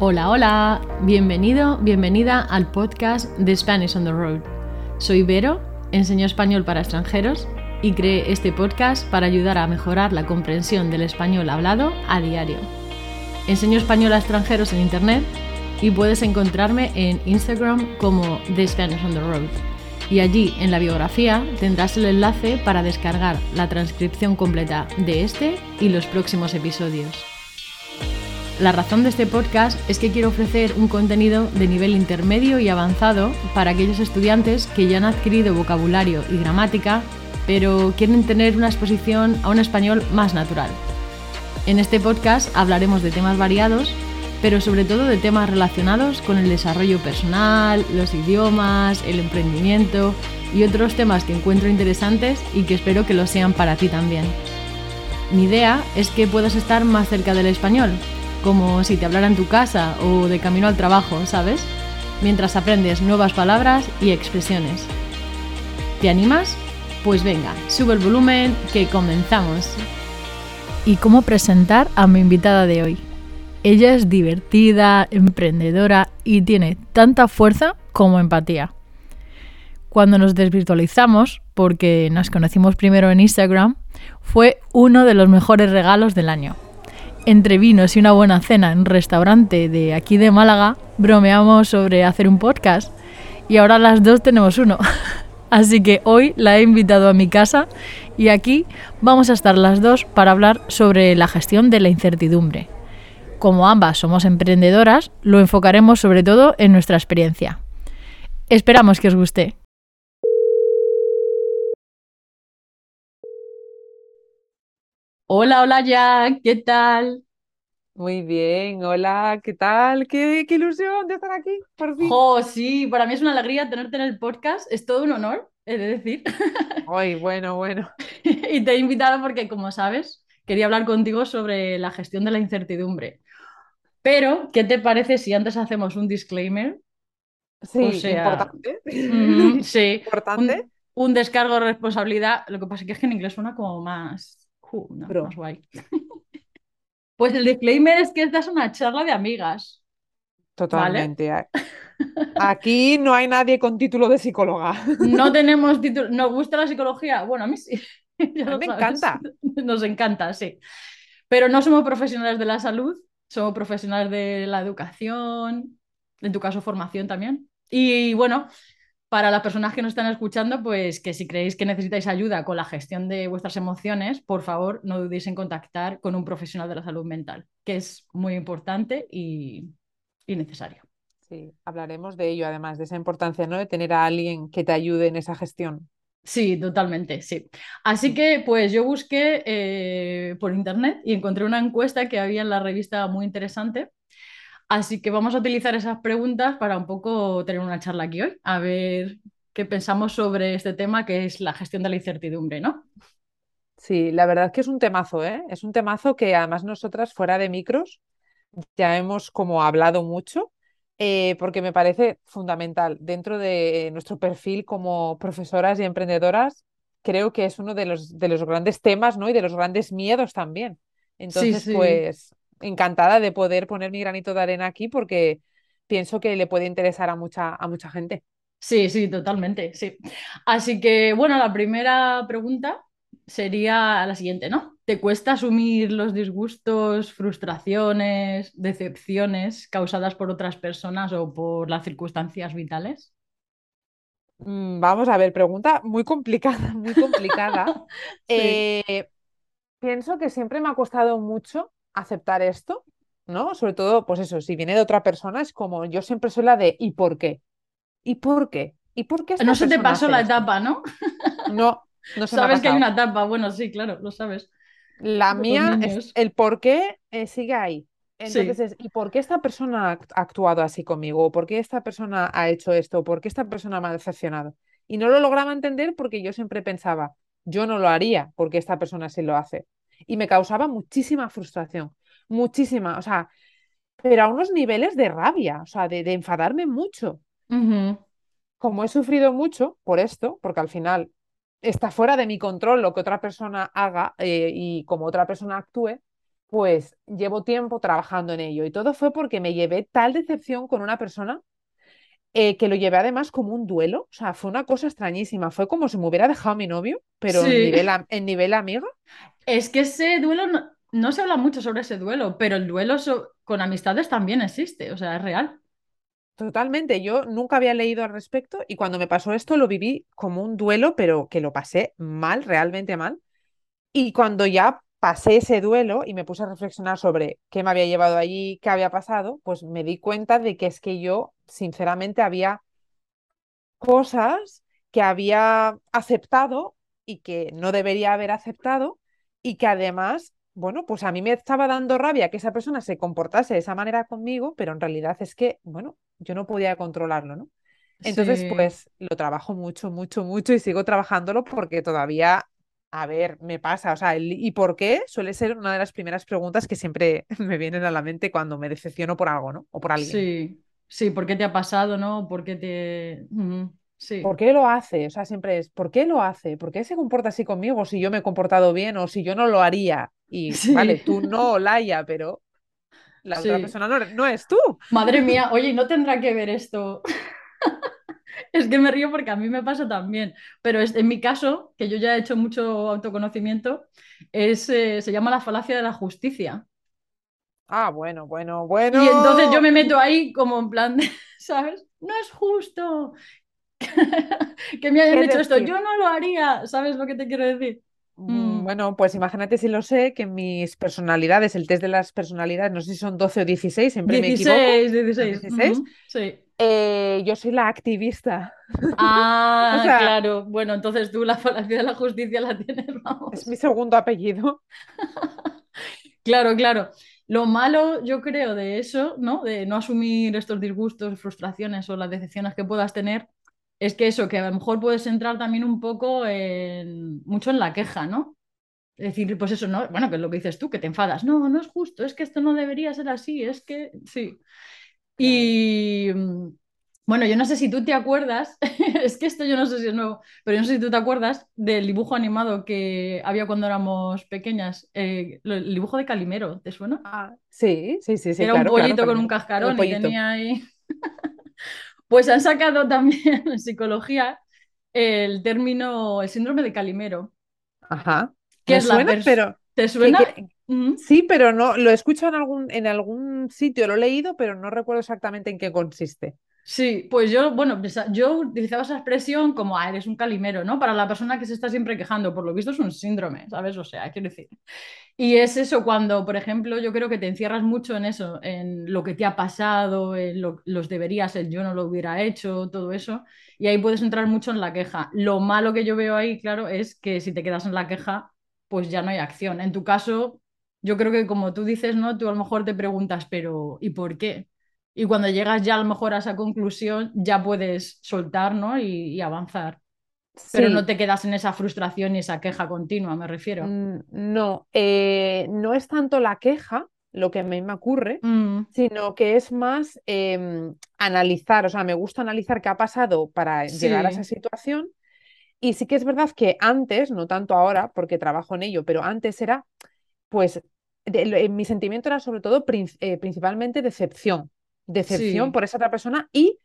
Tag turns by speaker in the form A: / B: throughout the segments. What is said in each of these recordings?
A: Hola, hola, bienvenido, bienvenida al podcast de Spanish on the Road. Soy Vero, enseño español para extranjeros y creé este podcast para ayudar a mejorar la comprensión del español hablado a diario. Enseño español a extranjeros en Internet y puedes encontrarme en Instagram como The Spanish on the Road. Y allí en la biografía tendrás el enlace para descargar la transcripción completa de este y los próximos episodios. La razón de este podcast es que quiero ofrecer un contenido de nivel intermedio y avanzado para aquellos estudiantes que ya han adquirido vocabulario y gramática, pero quieren tener una exposición a un español más natural. En este podcast hablaremos de temas variados, pero sobre todo de temas relacionados con el desarrollo personal, los idiomas, el emprendimiento y otros temas que encuentro interesantes y que espero que lo sean para ti también. Mi idea es que puedas estar más cerca del español, como si te hablara en tu casa o de camino al trabajo, ¿sabes? Mientras aprendes nuevas palabras y expresiones. ¿Te animas? Pues venga, sube el volumen que comenzamos. ¿Y cómo presentar a mi invitada de hoy? Ella es divertida, emprendedora y tiene tanta fuerza como empatía. Cuando nos desvirtualizamos, porque nos conocimos primero en Instagram, fue uno de los mejores regalos del año entre vinos y una buena cena en un restaurante de aquí de Málaga, bromeamos sobre hacer un podcast y ahora las dos tenemos uno. Así que hoy la he invitado a mi casa y aquí vamos a estar las dos para hablar sobre la gestión de la incertidumbre. Como ambas somos emprendedoras, lo enfocaremos sobre todo en nuestra experiencia. Esperamos que os guste. Hola, hola Jack, ¿qué tal?
B: Muy bien, hola, ¿qué tal? ¿Qué, qué ilusión de estar aquí, por fin.
A: Oh, sí, para mí es una alegría tenerte en el podcast, es todo un honor, he de decir.
B: Ay, bueno, bueno.
A: y te he invitado porque, como sabes, quería hablar contigo sobre la gestión de la incertidumbre. Pero, ¿qué te parece si antes hacemos un disclaimer?
B: Sí, importante.
A: sí, importante. Un, descargo de responsabilidad. Lo que pasa es que en inglés suena como más más guay. pues el disclaimer es que esta es una charla de amigas.
B: Totalmente. Aquí no hay nadie con título de psicóloga.
A: No tenemos título. ¿Nos gusta la psicología? Bueno, a mí sí.
B: me encanta.
A: Nos encanta, sí. Pero no somos profesionales de la salud, somos profesionales de la educación, en tu caso formación también. Y bueno, para las personas que nos están escuchando, pues que si creéis que necesitáis ayuda con la gestión de vuestras emociones, por favor, no dudéis en contactar con un profesional de la salud mental, que es muy importante y, necesario.
B: Sí, hablaremos de ello, además, de esa importancia, ¿no? De tener a alguien que te ayude en esa gestión.
A: Sí, totalmente, sí. Así que pues yo busqué eh, por internet y encontré una encuesta que había en la revista muy interesante Así que vamos a utilizar esas preguntas para un poco tener una charla aquí hoy, a ver qué pensamos sobre este tema que es la gestión de la incertidumbre, ¿no?
B: Sí, la verdad es que es un temazo, ¿eh? Es un temazo que además nosotras fuera de micros ya hemos como hablado mucho, eh, porque me parece fundamental dentro de nuestro perfil como profesoras y emprendedoras. Creo que es uno de los, de los grandes temas, ¿no? Y de los grandes miedos también. Entonces, pues encantada de poder poner mi granito de arena aquí porque pienso que le puede interesar a mucha, a mucha gente.
A: Sí, sí, totalmente, sí. Así que, bueno, la primera pregunta sería la siguiente, ¿no? ¿Te cuesta asumir los disgustos, frustraciones, decepciones causadas por otras personas o por las circunstancias vitales?
B: Mm, vamos a ver, pregunta muy complicada, muy complicada. Eh, pienso que siempre me ha costado mucho aceptar esto, ¿no? Sobre todo, pues eso, si viene de otra persona, es como yo siempre soy la de ¿y por qué? ¿Y por qué? ¿Y por qué?
A: No se te pasó la etapa, ¿no?
B: No, no se
A: Sabes que hay una etapa, bueno, sí, claro, lo sabes.
B: La mía es el por qué eh, sigue ahí. Entonces, ¿y por qué esta persona ha actuado así conmigo? ¿Por qué esta persona ha hecho esto? ¿Por qué esta persona me ha decepcionado? Y no lo lograba entender porque yo siempre pensaba, yo no lo haría porque esta persona sí lo hace y me causaba muchísima frustración, muchísima, o sea, pero a unos niveles de rabia, o sea, de, enfadarme mucho. Como he sufrido mucho por esto, porque al final está fuera de mi control lo que otra persona haga eh, y como otra persona actúe, pues llevo tiempo trabajando en ello. Y todo fue porque me llevé tal decepción con una persona eh, que lo llevé además como un duelo, o sea, fue una cosa extrañísima, fue como si me hubiera dejado mi novio, pero en, nivel, en nivel amiga.
A: Es que ese duelo, no, se habla mucho sobre ese duelo, pero el duelo con amistades también existe, o sea, es real.
B: Totalmente, yo nunca había leído al respecto y cuando me pasó esto lo viví como un duelo, pero que lo pasé mal, realmente mal. Y cuando ya pasé ese duelo y me puse a reflexionar sobre qué me había llevado allí, qué había pasado, pues me di cuenta de que es que yo, sinceramente, había cosas que había aceptado y que no debería haber aceptado y que además, bueno, pues a mí me estaba dando rabia que esa persona se comportase de esa manera conmigo, pero en realidad es que, bueno, yo no podía controlarlo, ¿no? Entonces, pues lo trabajo mucho, mucho, mucho y sigo trabajándolo porque todavía a ver, me pasa, o sea, ¿y por qué? Suele ser una de las primeras preguntas que siempre me vienen a la mente cuando me decepciono por algo, ¿no? O por alguien.
A: Sí, sí, ¿por qué te ha pasado, no? ¿Por qué te...? Sí.
B: ¿Por qué lo hace? O sea, siempre es, ¿por qué lo hace? ¿Por qué se comporta así conmigo si yo me he comportado bien o si yo no lo haría? Y vale, tú no, Laia, pero la otra persona no, no es tú.
A: Madre mía, oye, ¿no tendrá que ver esto es que me río porque a mí me pasa también, pero es, en mi caso, que yo ya he hecho mucho autoconocimiento, es, eh, se llama la falacia de la justicia.
B: Ah, bueno, bueno, bueno.
A: Y entonces yo me meto ahí como en plan, ¿sabes? No es justo que me hayan hecho esto, yo no lo haría, ¿sabes lo que te quiero decir?
B: Mm, mm. Bueno, pues imagínate si lo sé, que mis personalidades, el test de las personalidades, no sé si son 12 o 16, siempre me equivoco.
A: 16, 16. Sí.
B: Eh, yo soy la activista.
A: Ah, claro. Bueno, entonces tú la falacia de la justicia la tienes, vamos.
B: Es mi segundo apellido.
A: claro, claro. Lo malo, yo creo, de eso, ¿no? De no asumir estos disgustos, frustraciones o las decepciones que puedas tener, es que eso, que a lo mejor puedes entrar también un poco en, mucho en la queja, ¿no? Es decir, pues eso, ¿no? Bueno, que es lo que dices tú, que te enfadas. No, no es justo, es que esto no debería ser así, es que sí. Y bueno, yo no sé si tú te acuerdas, es que esto yo no sé si es nuevo, pero yo no sé si tú te acuerdas del dibujo animado que había cuando éramos pequeñas, eh, el dibujo de Calimero, ¿te suena?
B: Ah, sí, sí, sí, sí.
A: Era un pollito con un cascarón y tenía ahí. pues han sacado también en psicología el término, el síndrome de Calimero.
B: Ajá. ¿Qué es suena, pero
A: ¿Te suena?
B: Sí, pero no, lo he escuchado en algún, en algún sitio, lo he leído, pero no recuerdo exactamente en qué consiste.
A: Sí, pues yo, bueno, yo utilizaba esa expresión como, ah, eres un calimero, ¿no? Para la persona que se está siempre quejando, por lo visto es un síndrome, ¿sabes? O sea, quiero decir. Y es eso cuando, por ejemplo, yo creo que te encierras mucho en eso, en lo que te ha pasado, en los deberías, el yo no lo hubiera hecho, todo eso, y ahí puedes entrar mucho en la queja. Lo malo que yo veo ahí, claro, es que si te quedas en la queja, pues ya no hay acción. En tu caso, yo creo que como tú dices, ¿no? Tú a lo mejor te preguntas, pero ¿y por qué? Y cuando llegas ya a lo mejor a esa conclusión, ya puedes soltar, ¿no? Y, avanzar. Pero no te quedas en esa frustración y esa queja continua, me refiero.
B: Mm, no, eh, no es tanto la queja lo que a mí me ocurre, mm. sino que es más em, analizar, o sea, me gusta analizar qué ha pasado para llegar a esa situación y sí que es verdad que antes, no tanto ahora, porque trabajo en ello, pero antes era, pues, mi sentimiento era sobre todo eh, principalmente decepción, decepción por esa otra persona y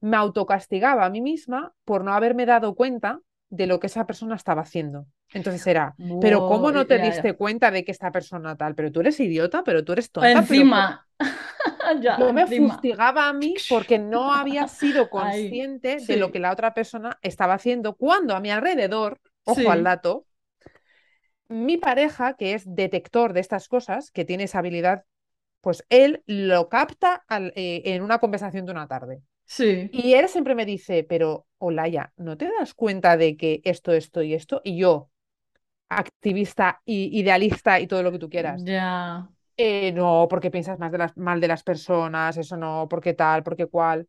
B: me autocastigaba a mí misma por no haberme dado cuenta de lo que esa persona estaba haciendo. Entonces era, pero ¿cómo no te diste cuenta de que esta persona tal? Pero tú eres idiota, pero tú eres tonta.
A: Encima.
B: yo me fustigaba a mí porque no había sido consciente de lo que la otra persona estaba haciendo cuando a mi alrededor, ojo al dato, mi pareja, que es detector de estas cosas, que tiene esa habilidad, pues él lo capta eh, en una conversación de una tarde.
A: Sí.
B: Y él siempre me dice, pero Olaya, ¿no te das cuenta de que esto, esto y esto? Y yo, activista, y idealista y todo lo que tú quieras.
A: Ya.
B: Eh, no, porque piensas más de las, mal de las personas, eso no, porque tal, porque cual.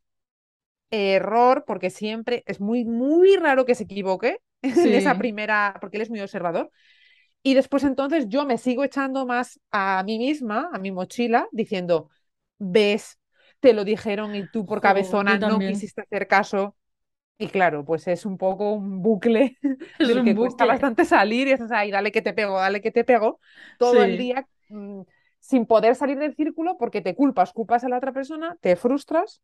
B: Error, porque siempre es muy, muy raro que se equivoque en esa primera, porque él es muy observador. Y después entonces yo me sigo echando más a mí misma, a mi mochila, diciendo, ves, te lo dijeron y tú por cabezona no quisiste hacer caso. Y claro, pues es un poco un bucle es del que cuesta bastante salir y es ahí, dale que te pego, dale que te pego, todo el día mm, sin poder salir del círculo porque te culpas, culpas a la otra persona, te frustras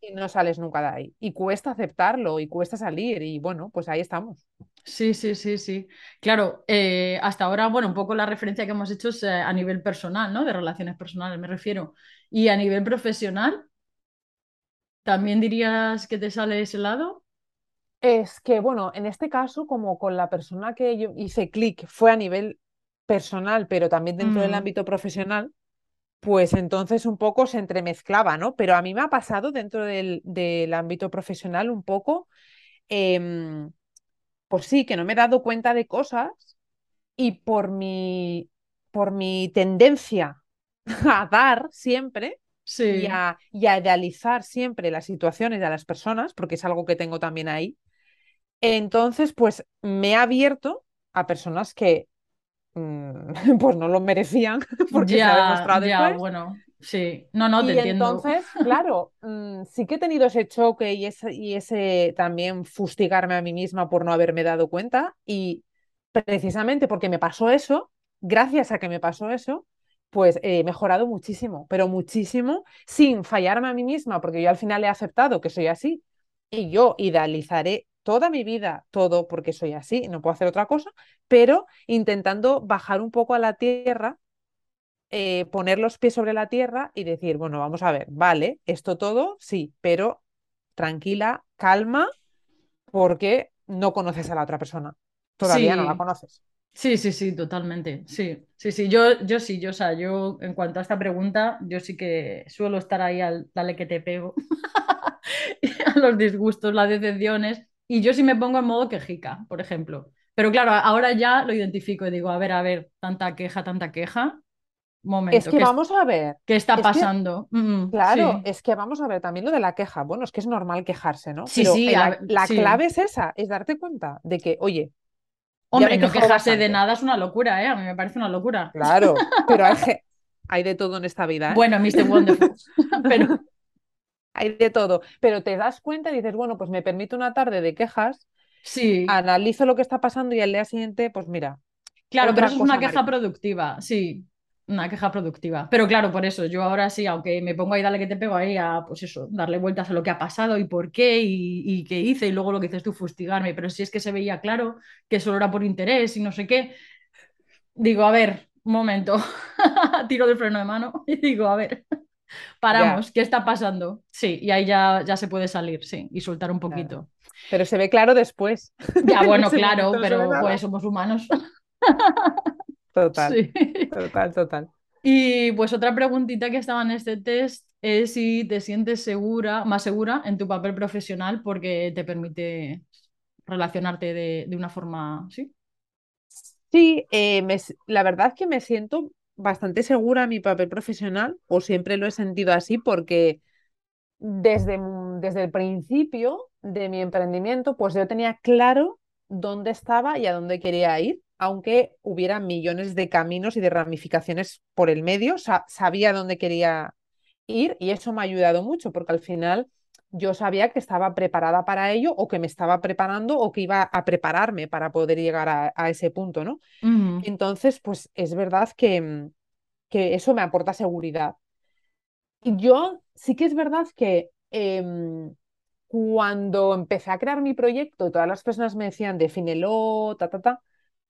B: y no sales nunca de ahí. Y cuesta aceptarlo y cuesta salir y bueno, pues ahí estamos.
A: Sí, sí, sí, sí. Claro, eh, hasta ahora, bueno, un poco la referencia que hemos hecho es eh, a nivel personal, ¿no? De relaciones personales, me refiero. Y a nivel profesional, ¿también dirías que te sale ese lado?
B: Es que, bueno, en este caso, como con la persona que yo hice clic fue a nivel personal, pero también dentro del mm. ámbito profesional, pues entonces un poco se entremezclaba, ¿no? Pero a mí me ha pasado dentro del, ámbito profesional un poco, em, pues sí, que no me he dado cuenta de cosas y por mi, por mi tendencia a dar siempre y, a, y a idealizar siempre las situaciones de las personas, porque es algo que tengo también ahí, entonces pues me he abierto a personas que Mm, pues no lo merecían porque ya, se ha demostrado
A: ya, bueno, sí. No, no, te
B: y
A: entiendo.
B: entonces, claro, mm, sí que he tenido ese choque y ese, y ese también fustigarme a mí misma por no haberme dado cuenta y precisamente porque me pasó eso, gracias a que me pasó eso, pues he mejorado muchísimo, pero muchísimo sin fallarme a mí misma, porque yo al final he aceptado que soy así y yo idealizaré toda mi vida todo porque soy así, no puedo hacer otra cosa, pero intentando bajar un poco a la tierra, eh, poner los pies sobre la tierra y decir, bueno, vamos a ver, vale, esto todo, sí, pero tranquila, calma, porque no conoces a la otra persona. Todavía no la conoces.
A: Sí, sí, sí, totalmente. Sí, sí, sí. Yo, yo sí, yo, o sea, yo en cuanto a esta pregunta, yo sí que suelo estar ahí al dale que te pego, a los disgustos, las decepciones, y yo sí me pongo en modo quejica, por ejemplo. Pero claro, ahora ya lo identifico y digo, a ver, a ver, tanta queja, tanta queja. Momento,
B: es que vamos a ver.
A: ¿Qué está pasando?
B: Mm, claro, es que vamos a ver también lo de la queja. Bueno, es que es normal quejarse, ¿no? Sí, sí. La, clave es esa, es darte cuenta de que, oye.
A: Hombre, no quejarse de nada es una locura, ¿eh? A mí me parece una locura.
B: Claro, pero hay, hay de todo en esta vida. ¿eh?
A: Bueno, Mr. Wonderful. pero
B: hay de todo, pero te das cuenta y dices, bueno, pues me permito una tarde de quejas,
A: sí.
B: analizo lo que está pasando y al día siguiente, pues mira.
A: Claro, pero eso es una queja productiva, sí, una queja productiva. Pero claro, por eso, yo ahora sí, aunque me pongo ahí, dale que te pego ahí a, pues eso, darle vueltas a lo que ha pasado y por qué y, qué hice y luego lo que dices tú, fustigarme, pero si es que se veía claro que solo era por interés y no sé qué, digo, a ver, un momento, tiro del freno de mano y digo, a ver. Paramos, ¿qué está pasando? Sí, y ahí ya, ya se puede salir, sí, y soltar un poquito.
B: Pero se ve claro después.
A: Ya, bueno, claro, pero pues somos humanos.
B: Total, total, total.
A: Y pues otra preguntita que estaba en este test es si te sientes segura, más segura en tu papel profesional porque te permite relacionarte de, una forma, ¿sí?
B: Sí, eh, la verdad es que me siento bastante segura en mi papel profesional, o siempre lo he sentido así, porque desde, desde el principio de mi emprendimiento, pues yo tenía claro dónde estaba y a dónde quería ir, aunque hubiera millones de caminos y de ramificaciones por el medio, sabía dónde quería ir y eso me ha ayudado mucho, porque al final yo sabía que estaba preparada para ello o que me estaba preparando o que iba a prepararme para poder llegar a, ese punto, ¿no? Entonces, pues es verdad que, que, eso me aporta seguridad. Y yo sí que es verdad que em, cuando empecé a crear mi proyecto, todas las personas me decían, defínelo, ta, ta, ta,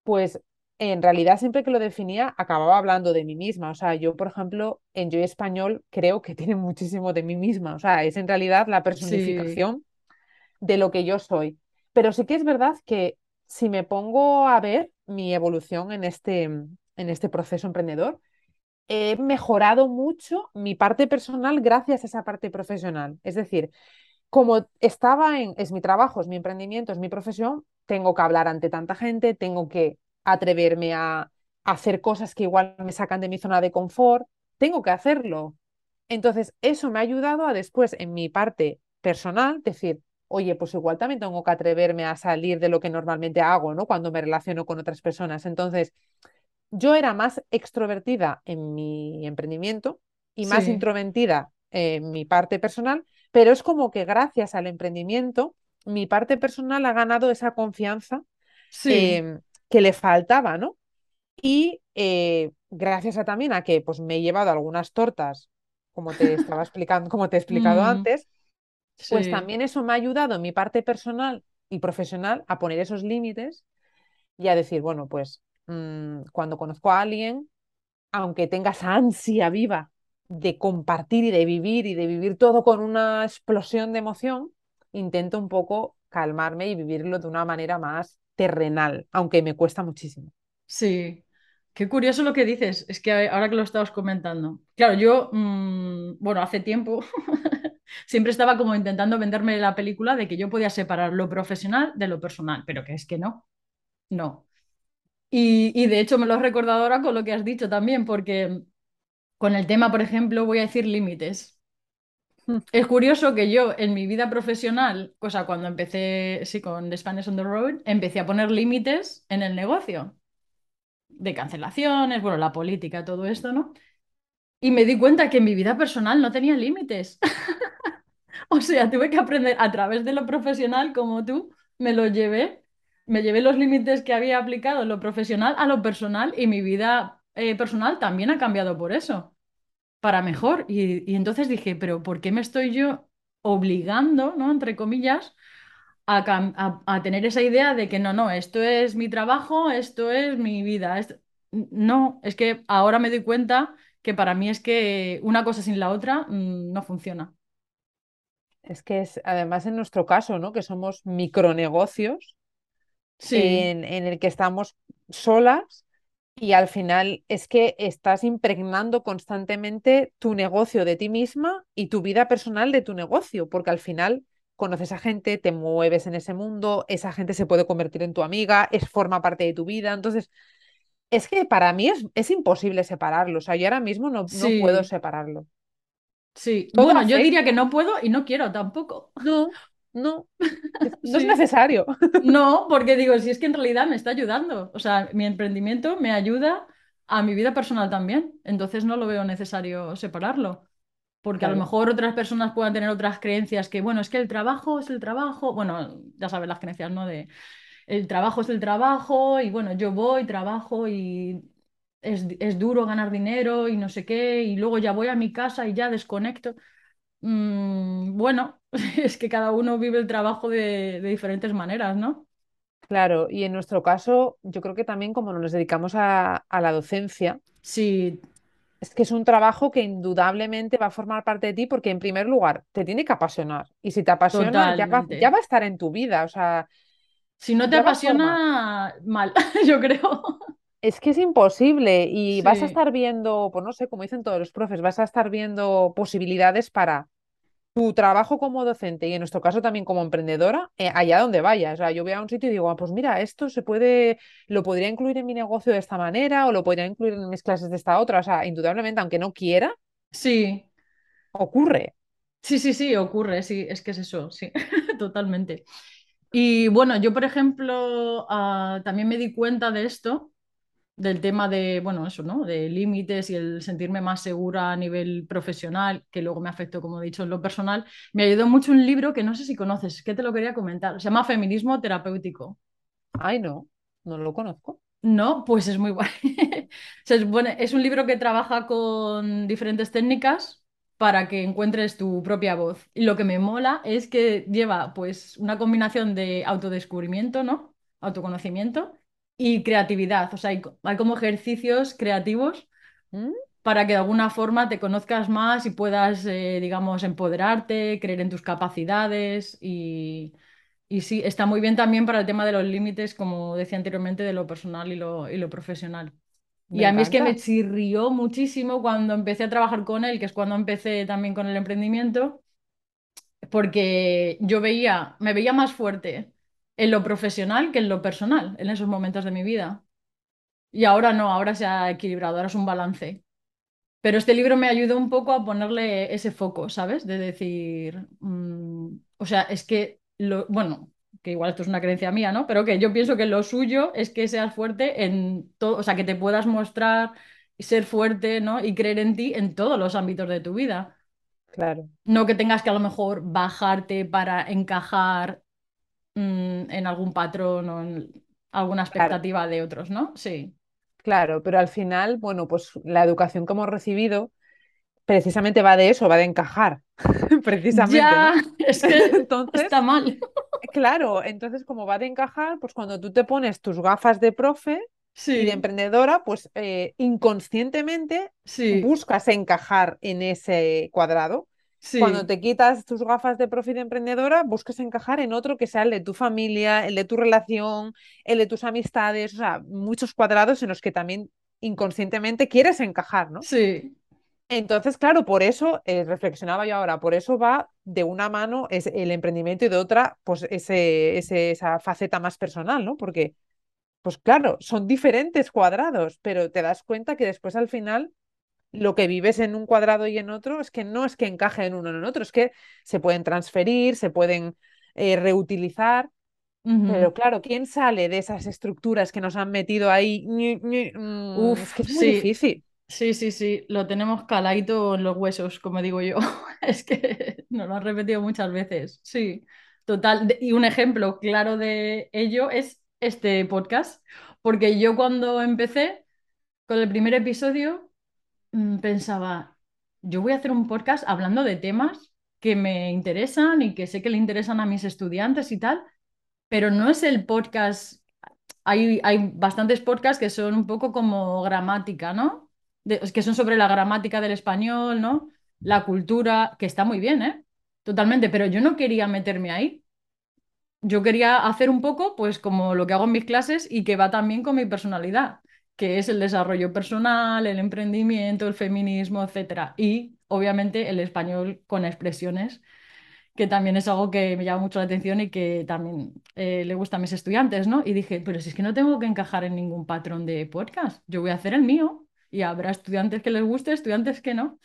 B: pues en realidad siempre que lo definía acababa hablando de mí misma. O sea, yo, por ejemplo, en Yo Español creo que tiene muchísimo de mí misma. O sea, es en realidad la personificación de lo que yo soy. Pero sí que es verdad que si me pongo a ver mi evolución en este, en este proceso emprendedor, he mejorado mucho mi parte personal gracias a esa parte profesional. Es decir, como estaba en, es mi trabajo, es mi emprendimiento, es mi profesión, tengo que hablar ante tanta gente, tengo que atreverme a, hacer cosas que igual me sacan de mi zona de confort, tengo que hacerlo. Entonces, eso me ha ayudado a después, en mi parte personal, decir, oye, pues igual también tengo que atreverme a salir de lo que normalmente hago, ¿no? Cuando me relaciono con otras personas. Entonces, yo era más extrovertida en mi emprendimiento y más introvertida en mi parte personal, pero es como que gracias al emprendimiento, mi parte personal ha ganado esa confianza sí. Em, que le faltaba, ¿no? Y eh, gracias a también a que pues, me he llevado algunas tortas, como te estaba explicando, como te he explicado
A: Mm,
B: antes, pues
A: sí,
B: también eso me ha ayudado en mi parte personal y profesional a poner esos límites y a decir, bueno, pues mm, cuando conozco a alguien, aunque tengas ansia viva de compartir y de vivir y de vivir todo con una explosión de emoción, intento un poco calmarme y vivirlo de una manera más terrenal, aunque me cuesta muchísimo.
A: sí. Qué curioso lo que dices. Es que ahora que lo estabas comentando. Claro, yo, mm, bueno, hace tiempo siempre estaba como intentando venderme la película de que yo podía separar lo profesional de lo personal, pero que es que no, no. Y, y de hecho me lo has recordado ahora con lo que has dicho también, porque con el tema, por ejemplo, voy a decir límites. Es curioso que yo en mi vida profesional, cosa cuando empecé, sí, con The Spanish on the Road, empecé a poner límites en el negocio, de cancelaciones, bueno, la política, todo esto, ¿no? Y me di cuenta que en mi vida personal no tenía límites. O sea, tuve que aprender a través de lo profesional, como tú, me lo llevé, me llevé los límites que había aplicado en lo profesional a lo personal y mi vida eh, personal también ha cambiado por eso, para mejor. Y, y entonces dije, pero ¿por qué me estoy yo obligando, ¿no? Entre comillas, a, a- a tener esa idea de que no, no, esto es mi trabajo, esto es mi vida. esto-". No, es que ahora me doy cuenta que para mí es que una cosa sin la otra, mm, no funciona.
B: Es que es, además en nuestro caso, ¿no? Que somos micronegocios
A: Sí.
B: en, en el que estamos solas y al final es que estás impregnando constantemente tu negocio de ti misma y tu vida personal de tu negocio, porque al final conoces a gente, te mueves en ese mundo, esa gente se puede convertir en tu amiga, es forma parte de tu vida. Entonces, es que para mí es, es imposible separarlo. O sea, yo ahora mismo no, no puedo separarlo.
A: sí.
B: Todo
A: Bueno, yo diría que no puedo y no quiero tampoco.
B: No, no, no es necesario.
A: No, porque digo, si es que en realidad me está ayudando. O sea, mi emprendimiento me ayuda a mi vida personal también. Entonces no lo veo necesario separarlo. Porque a lo mejor otras personas puedan tener otras creencias que, bueno, es que el trabajo es el trabajo. Bueno, ya sabes las creencias, ¿no? De el trabajo es el trabajo y bueno, yo voy, trabajo y es, es duro ganar dinero y no sé qué. Y luego ya voy a mi casa y ya desconecto. Mm, bueno, es que cada uno vive el trabajo de, de diferentes maneras, ¿no?
B: Claro, y en nuestro caso, yo creo que también como nos dedicamos a, a la docencia,
A: Sí,
B: es que es un trabajo que indudablemente va a formar parte de ti porque en primer lugar te tiene que apasionar y si te apasiona ya va, ya
A: totalmente.
B: va a estar en tu vida, o sea,
A: Si no te apasiona, mal, yo creo.
B: Es que es imposible y vas a estar viendo, pues no sé, como dicen todos los profes, vas a estar viendo posibilidades para tu trabajo como docente y en nuestro caso también como emprendedora, eh, allá donde vayas. O sea, yo voy a un sitio y digo, ah, pues mira, esto se puede, lo podría incluir en mi negocio de esta manera o lo podría incluir en mis clases de esta otra. O sea, indudablemente, aunque no quiera,
A: sí,
B: ocurre.
A: sí, sí, sí, ocurre, sí, es que es eso, sí, totalmente. Y bueno, yo, por ejemplo, ah, también me di cuenta de esto, del tema de, bueno, eso, ¿no? De límites y el sentirme más segura a nivel profesional, que luego me afectó, como he dicho, en lo personal. Me ayudó mucho un libro que no sé si conoces, que te lo quería comentar. Se llama Feminismo Terapéutico.
B: Ay, no, no lo conozco.
A: No, pues es muy guay. Supone- es un libro que trabaja con diferentes técnicas para que encuentres tu propia voz. Y lo que me mola es que lleva pues una combinación de autodescubrimiento, ¿no? Autoconocimiento y creatividad. O sea, hay, co- hay como ejercicios creativos
B: ¿Mm?
A: para que de alguna forma te conozcas más y puedas, eh, digamos, empoderarte, creer en tus capacidades y, y sí, está muy bien también para el tema de los límites, como decía anteriormente, de lo personal y lo, y lo profesional.
B: Me
A: Y a mí es que me chirrió muchísimo cuando empecé a trabajar con él, que es cuando empecé también con el emprendimiento, porque yo veía, me veía más fuerte en lo profesional que en lo personal en esos momentos de mi vida. Y ahora no, ahora se ha equilibrado, ahora es un balance. Pero este libro me ayudó un poco a ponerle ese foco, ¿sabes? De decir, mm, o sea, es que, lo, bueno, que igual esto es una creencia mía, ¿no? Pero que yo pienso que lo suyo es que seas fuerte en todo, o sea, que te puedas mostrar ser fuerte, ¿no? Y creer en ti en todos los ámbitos de tu vida.
B: Claro,
A: No que tengas que a lo mejor bajarte para encajar, mm, en algún patrón o en alguna
B: claro.
A: expectativa de otros, ¿no? Sí,
B: Claro, pero al final, bueno, pues la educación que hemos recibido precisamente va de eso, va de encajar, precisamente.
A: Ya, es que entonces, está mal.
B: Claro, entonces como va de encajar, pues cuando tú te pones tus gafas de profe y de emprendedora, pues eh, inconscientemente buscas encajar en ese cuadrado. Cuando te quitas tus gafas de profe de emprendedora, buscas encajar en otro que sea el de tu familia, el de tu relación, el de tus amistades, o sea, muchos cuadrados en los que también inconscientemente quieres encajar, ¿no?
A: Sí.
B: Entonces, claro, por eso eh, reflexionaba yo ahora, por eso va de una mano es el emprendimiento y de otra, pues ese, esa faceta más personal, ¿no? Porque, pues claro, son diferentes cuadrados, pero te das cuenta que después al final lo que vives en un cuadrado y en otro es que no es que encaje en uno en otro, es que se pueden transferir, se pueden eh, reutilizar. Pero claro, ¿quién sale de esas estructuras que nos han metido ahí? Mm, Uf, es que es muy difícil.
A: Sí, sí, sí, lo tenemos caladito en los huesos, como digo yo. es que nos lo han repetido muchas veces. Sí, total. Y un ejemplo claro de ello es este podcast, porque yo cuando empecé con el primer episodio pensaba, yo voy a hacer un podcast hablando de temas que me interesan y que sé que le interesan a mis estudiantes y tal, pero no es el podcast, hay, hay bastantes podcasts que son un poco como gramática, ¿no? que son sobre la gramática del español, ¿no? La cultura, que está muy bien, ¿eh? Totalmente, pero yo no quería meterme ahí. Yo quería hacer un poco, pues, como lo que hago en mis clases y que va también con mi personalidad, que es el desarrollo personal, el emprendimiento, el feminismo, etc. Y, obviamente, el español con expresiones que también es algo que me llama mucho la atención y que también eh, le gusta a mis estudiantes, ¿no? Y dije, pero si es que no tengo que encajar en ningún patrón de podcast, yo voy a hacer el mío y habrá estudiantes que les guste, estudiantes que no.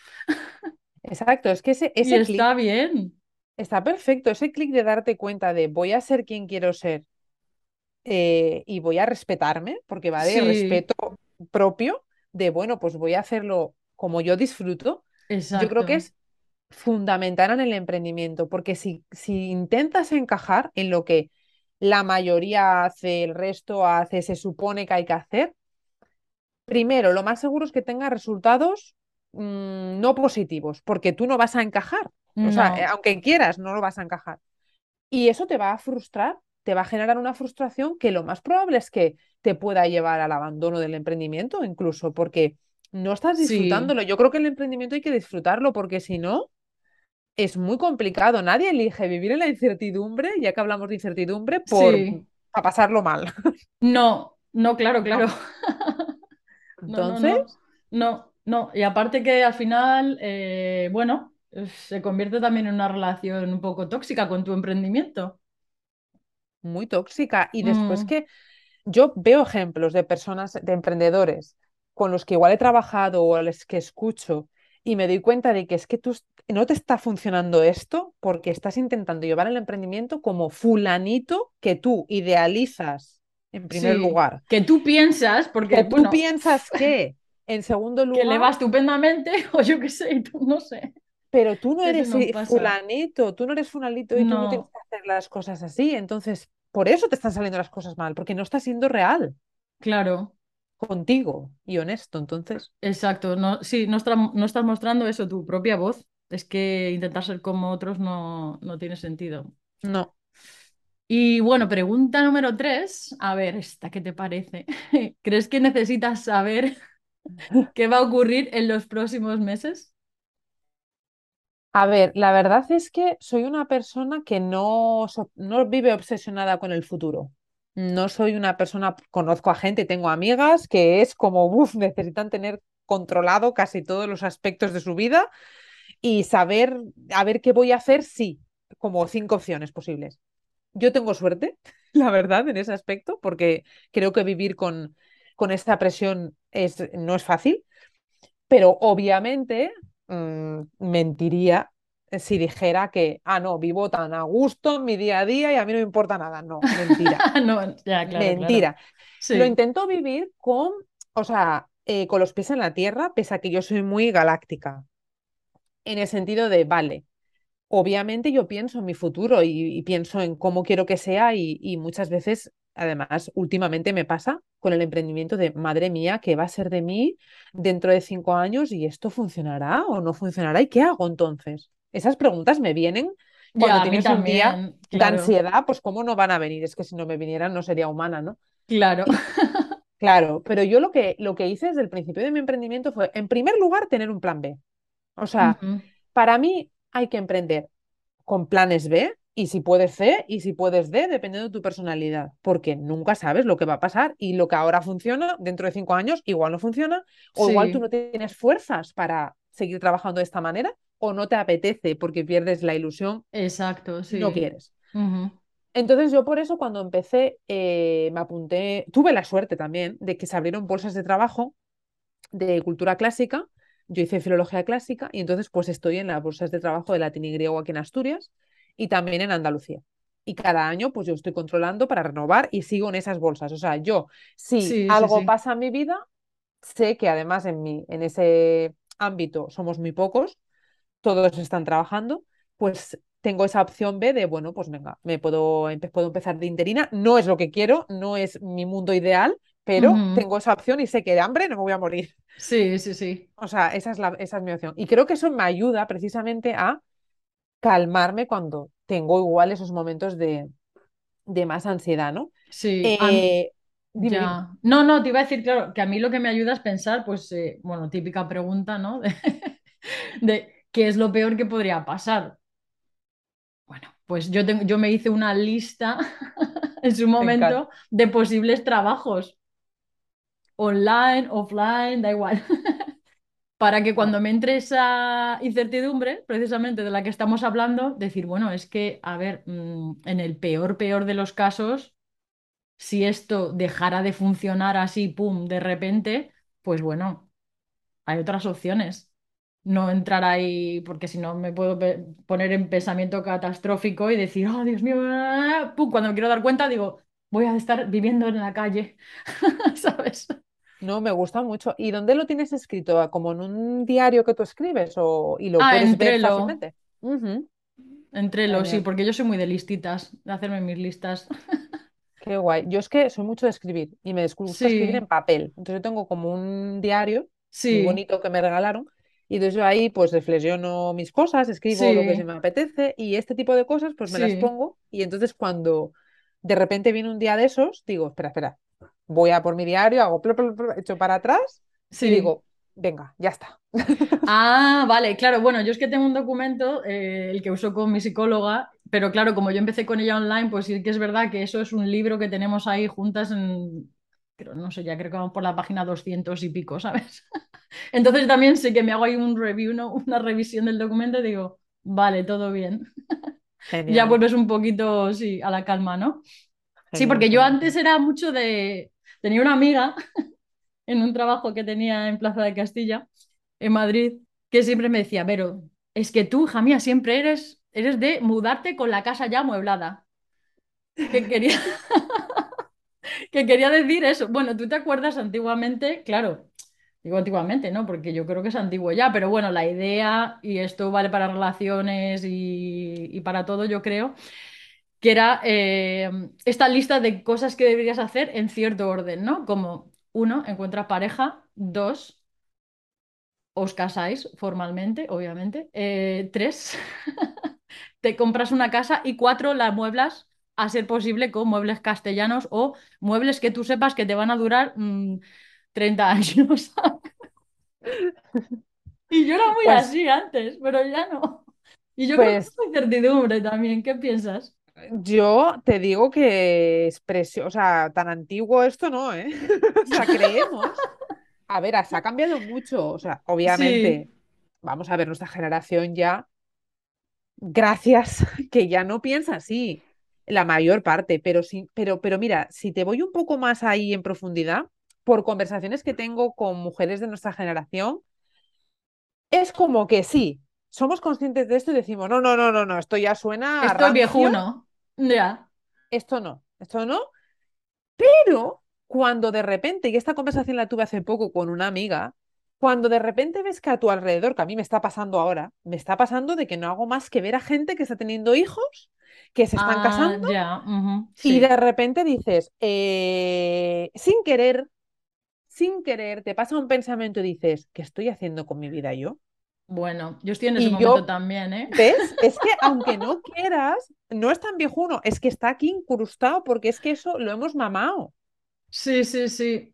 B: Exacto, es que ese,
A: ese está bien.
B: Está perfecto, ese clic de darte cuenta de voy a ser quien quiero ser eh, y voy a respetarme, porque va de respeto propio, de bueno, pues voy a hacerlo como yo disfruto. Yo creo que es fundamental en el emprendimiento, porque si, si intentas encajar en lo que la mayoría hace, el resto hace, se supone que hay que hacer, primero, lo más seguro es que tenga resultados mm, no positivos, porque tú no vas a encajar. O sea, eh, aunque quieras, no lo vas a encajar. Y eso te va a frustrar, te va a generar una frustración que lo más probable es que te pueda llevar al abandono del emprendimiento, incluso, porque no estás disfrutándolo. Yo creo que el emprendimiento hay que disfrutarlo, porque si no, es muy complicado. Nadie elige vivir en la incertidumbre, ya que hablamos de incertidumbre, por a pasarlo mal.
A: No, no, claro, claro.
B: Entonces.
A: No, no, Y aparte que al final, eh, bueno, se convierte también en una relación un poco tóxica con tu emprendimiento.
B: Muy tóxica. Y después mm. que yo veo ejemplos de personas, de emprendedores con los que igual he trabajado o a los que escucho y me doy cuenta de que es que tú no te está funcionando esto porque estás intentando llevar el emprendimiento como fulanito que tú idealizas en primer lugar.
A: Que tú piensas, porque
B: que tú piensas que, en segundo lugar.
A: Que le va estupendamente, o yo qué sé, tú no sé.
B: Pero tú no eres fulanito, tú no eres fulanito y tú no tienes que hacer las cosas así. Entonces, por eso te están saliendo las cosas mal, porque no estás siendo real.
A: Claro.
B: Contigo y honesto, entonces.
A: Exacto, no, sí, no, no estás mostrando eso, tu propia voz. Es que intentar ser como otros no, no tiene sentido.
B: No.
A: Y bueno, pregunta número tres. A ver, esta, ¿qué te parece? ¿Crees que necesitas saber qué va a ocurrir en los próximos meses?
B: A ver, la verdad es que soy una persona que no, no vive obsesionada con el futuro. No soy una persona, conozco a gente, tengo amigas que es como, uff, necesitan tener controlado casi todos los aspectos de su vida y saber, a ver qué voy a hacer, sí, como cinco opciones posibles. Yo tengo suerte, la verdad, en ese aspecto, porque creo que vivir con, con esta presión es, no es fácil, pero obviamente mm, mentiría si dijera que, ah, no, vivo tan a gusto en mi día a día y a mí no me importa nada. No, mentira.
A: no, ya, claro,
B: mentira. Lo intento vivir con, o sea, eh, con los pies en la tierra, pese a que yo soy muy galáctica. En el sentido de, vale, obviamente yo pienso en mi futuro y, pienso en cómo quiero que sea y, muchas veces además, últimamente me pasa con el emprendimiento de, madre mía, ¿qué va a ser de mí dentro de cinco años y esto funcionará o no funcionará? ¿Y qué hago entonces? Esas preguntas me vienen cuando tienes un día de ansiedad, pues cómo no van a venir, es que si no me vinieran no sería humana, ¿no?
A: Claro.
B: claro, pero yo lo que, lo que hice desde el principio de mi emprendimiento fue, en primer lugar, tener un plan B. O sea, para mí hay que emprender con planes B y si puedes C y si puedes D, dependiendo de tu personalidad, porque nunca sabes lo que va a pasar y lo que ahora funciona, dentro de cinco años, igual no funciona, o igual tú no tienes fuerzas para seguir trabajando de esta manera o no te apetece porque pierdes la ilusión.
A: Exacto, sí.
B: No quieres. Entonces yo por eso cuando empecé eh, me apunté, tuve la suerte también de que se abrieron bolsas de trabajo de cultura clásica, yo hice filología clásica y entonces pues estoy en las bolsas de trabajo de latín y griego aquí en Asturias y también en Andalucía. Y cada año pues yo estoy controlando para renovar y sigo en esas bolsas. O sea, yo si algo pasa en mi vida, sé que además en, mi, en ese ámbito somos muy pocos, todos están trabajando, pues tengo esa opción B de, bueno, pues venga, me puedo, puedo empezar de interina. No es lo que quiero, no es mi mundo ideal, pero tengo esa opción y sé que de hambre no me voy a morir.
A: Sí, sí, sí.
B: O sea, esa es, la, esa es mi opción. Y creo que eso me ayuda precisamente a calmarme cuando tengo igual esos momentos de, de más ansiedad, ¿no?
A: Sí. Eh, ya. No, no, te iba a decir, claro, que a mí lo que me ayuda es pensar, pues, eh, bueno, típica pregunta, ¿no? de qué es lo peor que podría pasar. Bueno, pues yo, tengo, yo me hice una lista en su momento de posibles trabajos. Online, offline, da igual. Para que cuando me entre esa incertidumbre, precisamente de la que estamos hablando, decir, bueno, es que, a ver, mm, en el peor, peor de los casos, si esto dejara de funcionar así, pum, de repente, pues bueno, hay otras opciones no entrar ahí, porque si no me puedo poner en pensamiento catastrófico y decir, oh Dios mío, cuando me quiero dar cuenta digo, voy a estar viviendo en la calle, ¿sabes?
B: No, me gusta mucho. ¿Y dónde lo tienes escrito? ¿Como en un diario que tú escribes o, y lo
A: ah,
B: puedes
A: ver fácilmente? Entre los, sí, porque yo soy muy de listitas, de hacerme mis listas.
B: Qué guay. Yo es que soy mucho de escribir y me gusta escribir en papel. Entonces yo tengo como un diario muy bonito que me regalaron y entonces yo ahí pues reflexiono mis cosas, escribo lo que se me apetece y este tipo de cosas pues me las pongo y entonces cuando de repente viene un día de esos, digo, espera, espera, voy a por mi diario, hago plo, echo para atrás y digo, venga, ya está.
A: Ah, vale, claro, bueno, yo es que tengo un documento, eh, el que uso con mi psicóloga, pero claro, como yo empecé con ella online, pues sí que es verdad que eso es un libro que tenemos ahí juntas en, pero no sé, ya creo que vamos por la página 200 y pico, ¿sabes? Entonces también sé que me hago ahí un review, ¿no? una revisión del documento y digo, vale, todo bien. ya vuelves un poquito, sí, a la calma, ¿no? sí, porque yo antes era mucho de... Tenía una amiga en un trabajo que tenía en Plaza de Castilla, en Madrid, que siempre me decía, pero es que tú, hija mía, siempre eres, eres de mudarte con la casa ya amueblada. Que quería... que quería decir eso. Bueno, tú te acuerdas antiguamente, claro, Digo antiguamente, ¿no? Porque yo creo que es antiguo ya, pero bueno, la idea, y esto vale para relaciones y, para todo, yo creo, que era eh, esta lista de cosas que deberías hacer en cierto orden, ¿no? Como, uno, encuentras pareja, dos, os casáis formalmente, obviamente, eh, tres, te compras una casa y cuatro, la mueblas a ser posible con muebles castellanos o muebles que tú sepas que te van a durar... Mm, 30 años. y yo era muy pues así antes, pero ya no. Y yo creo que pues es incertidumbre también. ¿Qué piensas?
B: Yo te digo que es precioso, o sea, tan antiguo esto no, ¿eh? o sea, creemos. A ver, se ha cambiado mucho, o sea, obviamente, vamos a ver, nuestra generación ya, gracias, que ya no piensa así, la mayor parte, pero sí, pero, pero mira, si te voy un poco más ahí en profundidad, por conversaciones que tengo con mujeres de nuestra generación, es como que sí, somos conscientes de esto y decimos, no, no, no, no, no, esto ya suena.
A: Esto es viejuno. Ya.
B: Esto no, esto no. Pero cuando de repente, y esta conversación la tuve hace poco con una amiga, cuando de repente ves que a tu alrededor, que a mí me está pasando ahora, me está pasando de que no hago más que ver a gente que está teniendo hijos que se están
A: Ah,
B: casando
A: ya,
B: y
A: sí.
B: de repente dices, eh, sin querer, sin querer, te pasa un pensamiento y dices, ¿qué estoy haciendo con mi vida yo?
A: Bueno, yo estoy en ese
B: Y
A: momento
B: yo,
A: también, ¿eh?
B: ¿ves? Es que aunque no quieras, no es tan viejuno, es que está aquí incrustado porque es que eso lo hemos mamado.
A: Sí, sí, sí.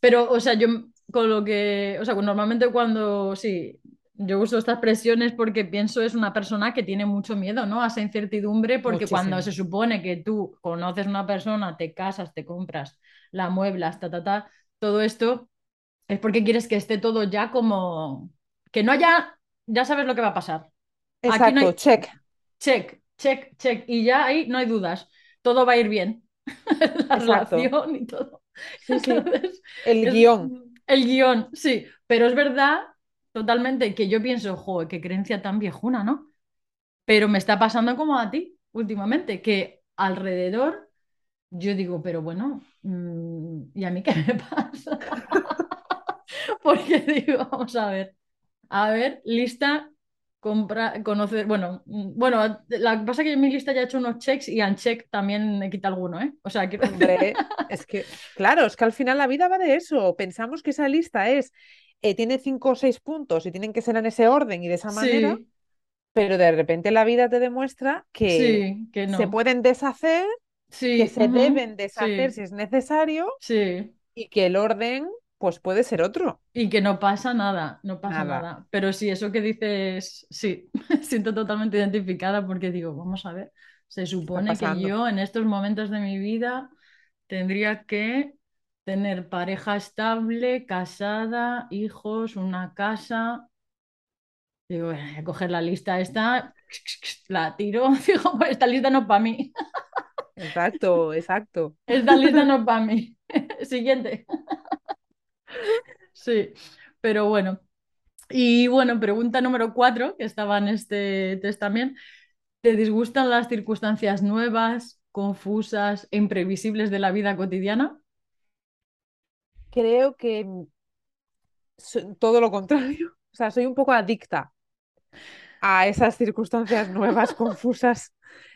A: Pero, o sea, yo con lo que, o sea, normalmente cuando, sí, yo uso estas expresiones porque pienso es una persona que tiene mucho miedo, ¿no? A esa incertidumbre, porque cuando se supone que tú conoces a una persona, te casas, te compras, la mueblas, ta, ta, ta, todo esto es porque quieres que esté todo ya como, que no haya, ya sabes lo que va a pasar. Aquí no
B: Exacto,
A: hay
B: check.
A: check, check, check, y ya ahí no hay dudas, todo va a ir bien, la
B: Exacto.
A: relación y todo.
B: Sí, sí.
A: Entonces,
B: El
A: es
B: guion.
A: el guion, sí, pero es verdad totalmente que yo pienso, joder, qué creencia tan viejuna, ¿no? Pero me está pasando como a ti últimamente, que alrededor yo digo, pero bueno, mm, ¿y a mí qué me pasa? Porque digo, vamos a ver, a ver, lista, compra, conocer, bueno, mm, bueno, la que pasa es que en mi lista ya he hecho unos checks y uncheck también me quita alguno, ¿eh? O sea,
B: Hombre, es que, claro, es que al final la vida va de eso. Pensamos que esa lista es, eh, tiene cinco o seis puntos y tienen que ser en ese orden y de esa manera,
A: sí,
B: pero de repente la vida te demuestra que
A: sí, que
B: se
A: no,
B: pueden deshacer, que se deben deshacer si es necesario
A: sí.
B: y que el orden, pues puede ser otro.
A: Y que no pasa nada, no pasa
B: Nada,
A: nada. Pero sí, eso que dices, sí, me siento totalmente identificada porque digo, vamos a ver, se
B: ¿qué está
A: supone que yo en estos momentos de mi vida tendría que tener pareja estable, casada, hijos, una casa. Digo, "Bueno, voy a coger la lista esta, la tiro, digo, pues esta lista no es para mí,
B: Exacto, exacto.
A: esta lista no es para mí. Siguiente. Sí, pero bueno. Y bueno, pregunta número cuatro, que estaba en este test también. ¿Te disgustan las circunstancias nuevas, confusas e imprevisibles de la vida cotidiana?
B: Creo que todo lo contrario. O sea, soy un poco adicta a esas circunstancias nuevas, confusas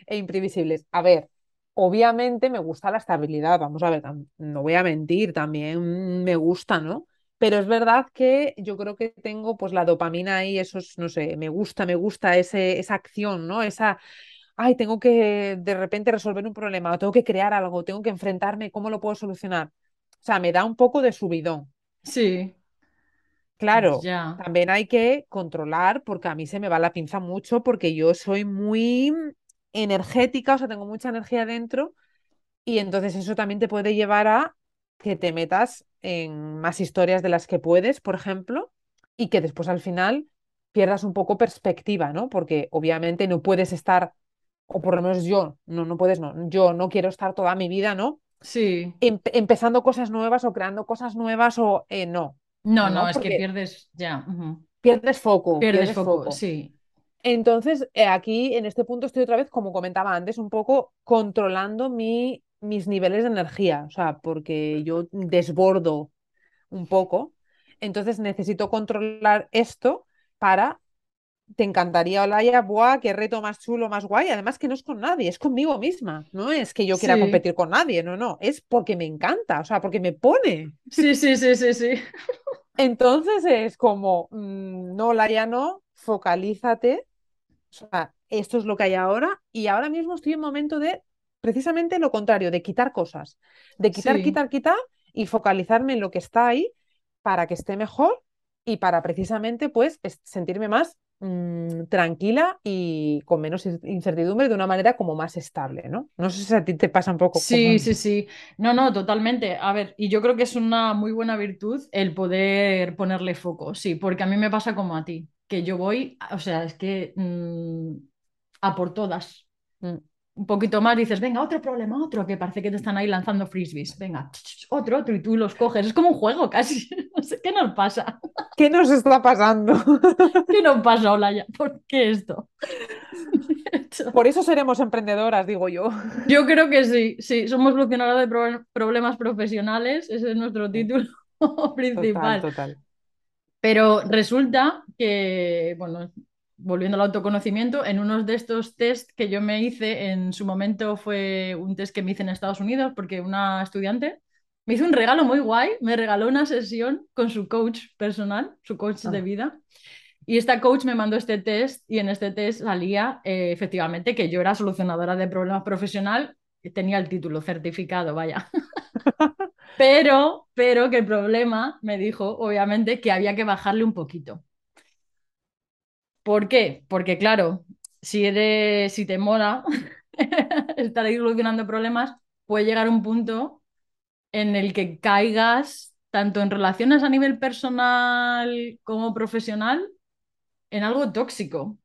B: e imprevisibles. A ver, obviamente me gusta la estabilidad, vamos a ver, no voy a mentir, también me gusta, ¿no? Pero es verdad que yo creo que tengo pues la dopamina ahí, esos, no sé, me gusta, me gusta ese, esa acción, ¿no? Esa, ay, tengo que de repente resolver un problema, o tengo que crear algo, tengo que enfrentarme, ¿cómo lo puedo solucionar? O sea, me da un poco de subidón.
A: Sí,
B: Claro,
A: ya,
B: también hay que controlar porque a mí se me va la pinza mucho porque yo soy muy energética, o sea, tengo mucha energía dentro y entonces eso también te puede llevar a que te metas en más historias de las que puedes, por ejemplo, y que después al final pierdas un poco perspectiva, ¿no? Porque obviamente no puedes estar, o por lo menos yo, no, no puedes, no, yo no quiero estar toda mi vida, ¿no?
A: sí.
B: Em- empezando cosas nuevas o creando cosas nuevas o eh, no,
A: No, no,
B: no,
A: es que pierdes, ya,
B: pierdes foco,
A: Pierdes
B: pierdes
A: foco,
B: foco.
A: sí,
B: Entonces, eh, aquí en este punto estoy otra vez, como comentaba antes, un poco controlando mi, mis niveles de energía, o sea, porque yo desbordo un poco, entonces necesito controlar esto para, te encantaría, Olaya, buah, qué reto más chulo, más guay, además que no es con nadie, es conmigo misma, no es que yo quiera
A: sí,
B: competir con nadie, no, no, es porque me encanta, o sea, porque me pone.
A: sí, sí, sí, sí, sí,
B: Entonces es como, mm, no, Olaya, no, focalízate O sea, esto es lo que hay ahora y ahora mismo estoy en momento de precisamente lo contrario, de quitar cosas, de quitar,
A: sí.
B: quitar, quitar y focalizarme en lo que está ahí para que esté mejor y para precisamente pues es- sentirme más mm, tranquila y con menos in- incertidumbre de una manera como más estable, ¿no? No sé si a ti te pasa un poco
A: Sí, sí, sí. No, no, totalmente. A ver, y yo creo que es una muy buena virtud el poder ponerle foco, sí, porque a mí me pasa como a ti, que yo voy, o sea, es que mm, a por todas.
B: Mm.
A: Un poquito más dices, venga, otro problema, otro, que parece que te están ahí lanzando frisbees. Venga, otro, otro, y tú los coges. Es como un juego casi. No sé, ¿qué nos pasa?
B: ¿Qué nos está pasando?
A: ¿Qué nos pasa, Olaya? ¿Por qué esto?
B: Por eso seremos emprendedoras, digo yo.
A: Yo creo que sí, sí, somos solucionadoras de pro- problemas profesionales, ese es nuestro título
B: Total,
A: principal.
B: total.
A: Pero resulta que, bueno, volviendo al autoconocimiento, en uno de estos test que yo me hice, en su momento fue un test que me hice en Estados Unidos, porque una estudiante me hizo un regalo muy guay, me regaló una sesión con su coach personal, su coach de ah. vida. Y esta coach me mandó este test y en este test salía eh, efectivamente que yo era solucionadora de problemas profesional, tenía el título certificado, vaya. pero, pero que el problema me dijo, obviamente, que había que bajarle un poquito. ¿Por qué? Porque claro, si eres, si te mola estar ahí solucionando problemas, puede llegar un punto en el que caigas tanto en relaciones a nivel personal como profesional en algo tóxico.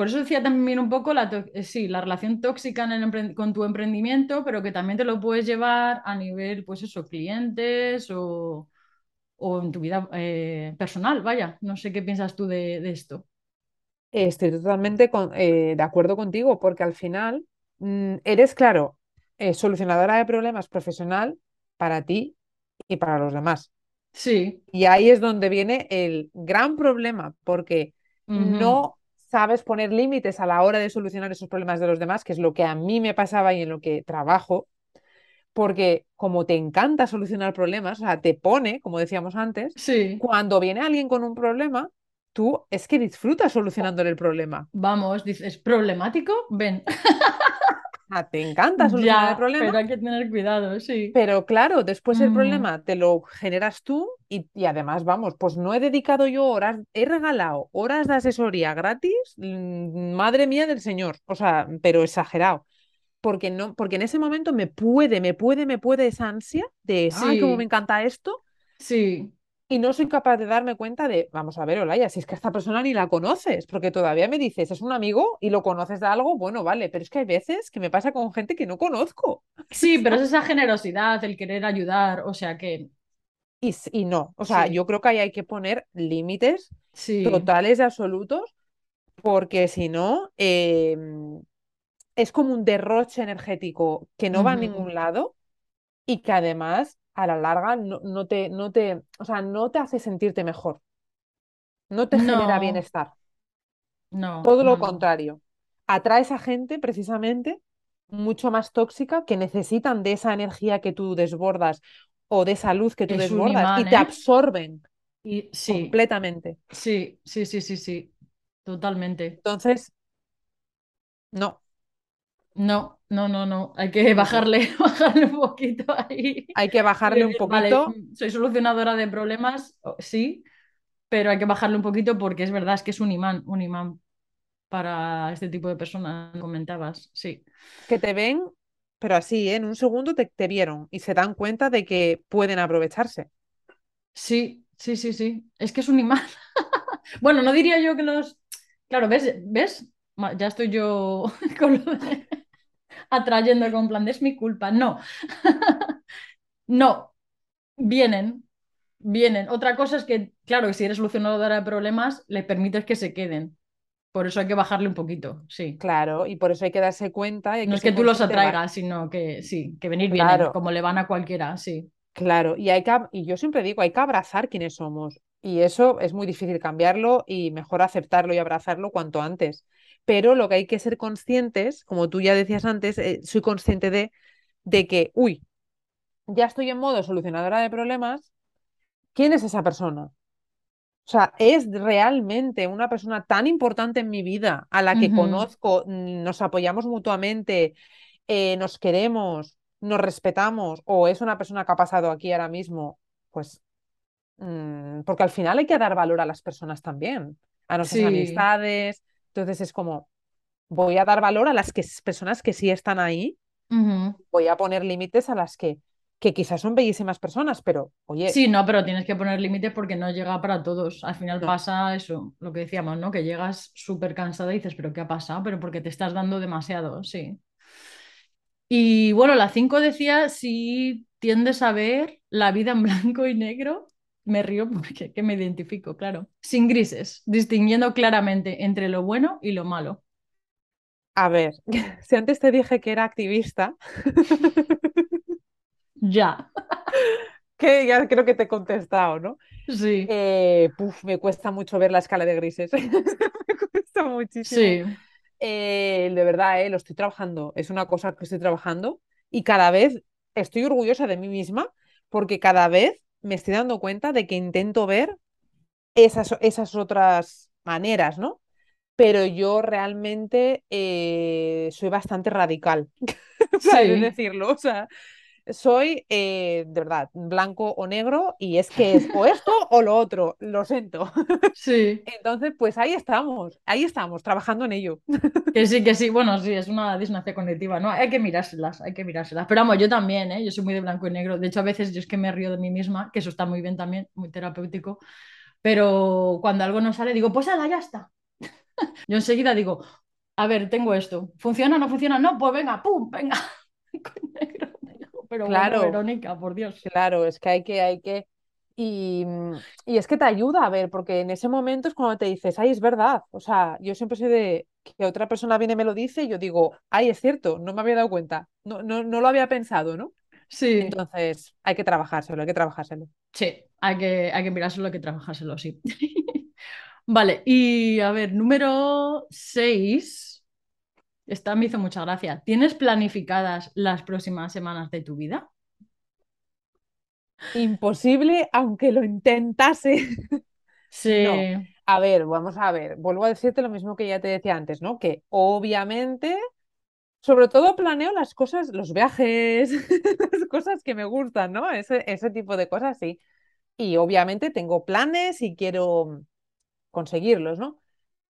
A: Por eso decía también un poco la, eh, sí, la relación tóxica con tu emprendimiento, pero que también te lo puedes llevar a nivel, pues eso, clientes o, en tu vida eh, personal. Vaya, no sé qué piensas tú de, esto.
B: Estoy totalmente eh, de acuerdo contigo, porque al final mm, eres, claro, solucionadora de problemas profesional para ti y para los demás.
A: Sí.
B: Y ahí es donde viene el gran problema, porque no sabes poner límites a la hora de solucionar esos problemas de los demás, que es lo que a mí me pasaba y en lo que trabajo, porque como te encanta solucionar problemas, o sea, te pone, como decíamos antes, cuando viene alguien con un problema, tú es que disfrutas solucionándole el problema.
A: Vamos, dices, ¿problemático? Ven.
B: te encanta solucionar el problema.
A: Pero hay que tener cuidado, sí.
B: Pero claro, después el mm. problema te lo generas tú y, además, vamos, pues no he dedicado yo horas, he regalado horas de asesoría gratis, mm, madre mía del Señor, o sea, pero exagerado. Porque, no, porque en ese momento me puede, me puede, me puede esa ansia de, ay, cómo me encanta esto.
A: Sí
B: y no soy capaz de darme cuenta de, vamos a ver, Olaya, si es que esta persona ni la conoces, porque todavía me dices, es un amigo y lo conoces de algo, bueno, vale, pero es que hay veces que me pasa con gente que no conozco.
A: Sí, pero es esa generosidad, el querer ayudar, o sea que...
B: Y, y no, o sea, yo creo que ahí hay que poner límites totales y absolutos, porque si no, em, es como un derroche energético que no va a ningún lado y que además a la larga no, te, no, te, o sea, no te hace sentirte mejor. No te genera bienestar.
A: No.
B: Todo lo contrario. Atraes a gente precisamente mucho más tóxica que necesitan de esa energía que tú desbordas o de esa luz que tú desbordas y te ¿eh? absorben
A: y,
B: completamente.
A: Sí, sí, sí, sí, sí. Totalmente.
B: Entonces, no,
A: no, no, no, no. Hay que bajarle, bajarle un poquito ahí.
B: Hay que bajarle un poquito.
A: Soy solucionadora de problemas, sí, pero hay que bajarle un poquito porque es verdad, es que es un imán, un imán para este tipo de personas, comentabas, sí.
B: Que te ven, pero así, ¿eh? en un segundo te, te vieron y se dan cuenta de que pueden aprovecharse.
A: Sí, sí, sí, sí. Es que es un imán. bueno, no diría yo que los. Claro, ¿ves? ¿Ves? Ya estoy yo con lo de atrayendo con plan es mi culpa. No, no, vienen, vienen. Otra cosa es que, claro, si eres solucionadora de problemas, le permites que se queden. Por eso hay que bajarle un poquito, sí.
B: Claro, y por eso hay que darse cuenta.
A: no es que tú los atraigas, sino que sí, que venir bien, como le van a cualquiera, sí.
B: Claro, y, hay que, y yo siempre digo, hay que abrazar quiénes somos. Y eso es muy difícil cambiarlo y mejor aceptarlo y abrazarlo cuanto antes pero lo que hay que ser conscientes, como tú ya decías antes, eh, soy consciente de, de que, uy, ya estoy en modo solucionadora de problemas, ¿quién es esa persona? O sea, es realmente una persona tan importante en mi vida, a la que conozco, nos apoyamos mutuamente, eh, nos queremos, nos respetamos, o es una persona que ha pasado aquí ahora mismo, pues, mm, porque al final hay que dar valor a las personas también, a nuestras amistades, entonces es como, voy a dar valor a las que, personas que sí están ahí, voy a poner límites a las que, que quizás son bellísimas personas, pero oye.
A: Sí, no, pero tienes que poner límites porque no llega para todos. Al final pasa eso, lo que decíamos, ¿no? Que llegas súper cansada y dices, ¿pero qué ha pasado? Pero porque te estás dando demasiado, sí. Y bueno, la 5 decía si tiendes a ver la vida en blanco y negro me río porque que me identifico, claro. Sin grises, distinguiendo claramente entre lo bueno y lo malo.
B: A ver, si antes te dije que era activista.
A: ya.
B: Que ya creo que te he contestado, ¿no?
A: Sí.
B: Eh, me cuesta mucho ver la escala de grises. gusta muchísimo. Sí. Eh, de verdad, eh, lo estoy trabajando. Es una cosa que estoy trabajando y cada vez estoy orgullosa de mí misma porque cada vez me estoy dando cuenta de que intento ver esas, esas otras maneras, ¿no? Pero yo realmente eh, soy bastante radical, ¿sabes decirlo? O sea, soy eh, de verdad blanco o negro y es que es o esto o lo otro, lo siento.
A: Sí.
B: Entonces, pues ahí estamos, ahí estamos, trabajando en ello.
A: Que sí, que sí, bueno, sí, es una disonancia cognitiva, ¿no? Hay que mirárselas, hay que mirárselas. Pero vamos, yo también, ¿eh? Yo soy muy de blanco y negro. De hecho, a veces yo es que me río de mí misma, que eso está muy bien también, muy terapéutico. Pero cuando algo no sale, digo, pues ala, ya está. yo enseguida digo, a ver, tengo esto. ¿Funciona o no funciona? No, pues venga, pum, venga. Pero claro, Verónica, por Dios.
B: Claro, es que hay que, hay que. Y, y, es que te ayuda a ver, porque en ese momento es cuando te dices, ay, es verdad. O sea, yo siempre soy de que otra persona viene y me lo dice y yo digo, ay, es cierto, no me había dado cuenta, no, no, no lo había pensado, ¿no?
A: Sí.
B: Entonces, hay que trabajárselo, hay que trabajárselo.
A: Sí, hay que, hay que mirárselo, hay que trabajárselo, sí. vale, y a ver, número 6 esta me hizo mucha gracia. ¿Tienes planificadas las próximas semanas de tu vida?
B: Imposible, aunque lo intentase.
A: Sí.
B: A ver, vamos a ver. Vuelvo a decirte lo mismo que ya te decía antes, ¿no? Que obviamente, sobre todo planeo las cosas, los viajes, las cosas que me gustan, ¿no? Ese, ese tipo de cosas, sí. Y obviamente tengo planes y quiero conseguirlos, ¿no?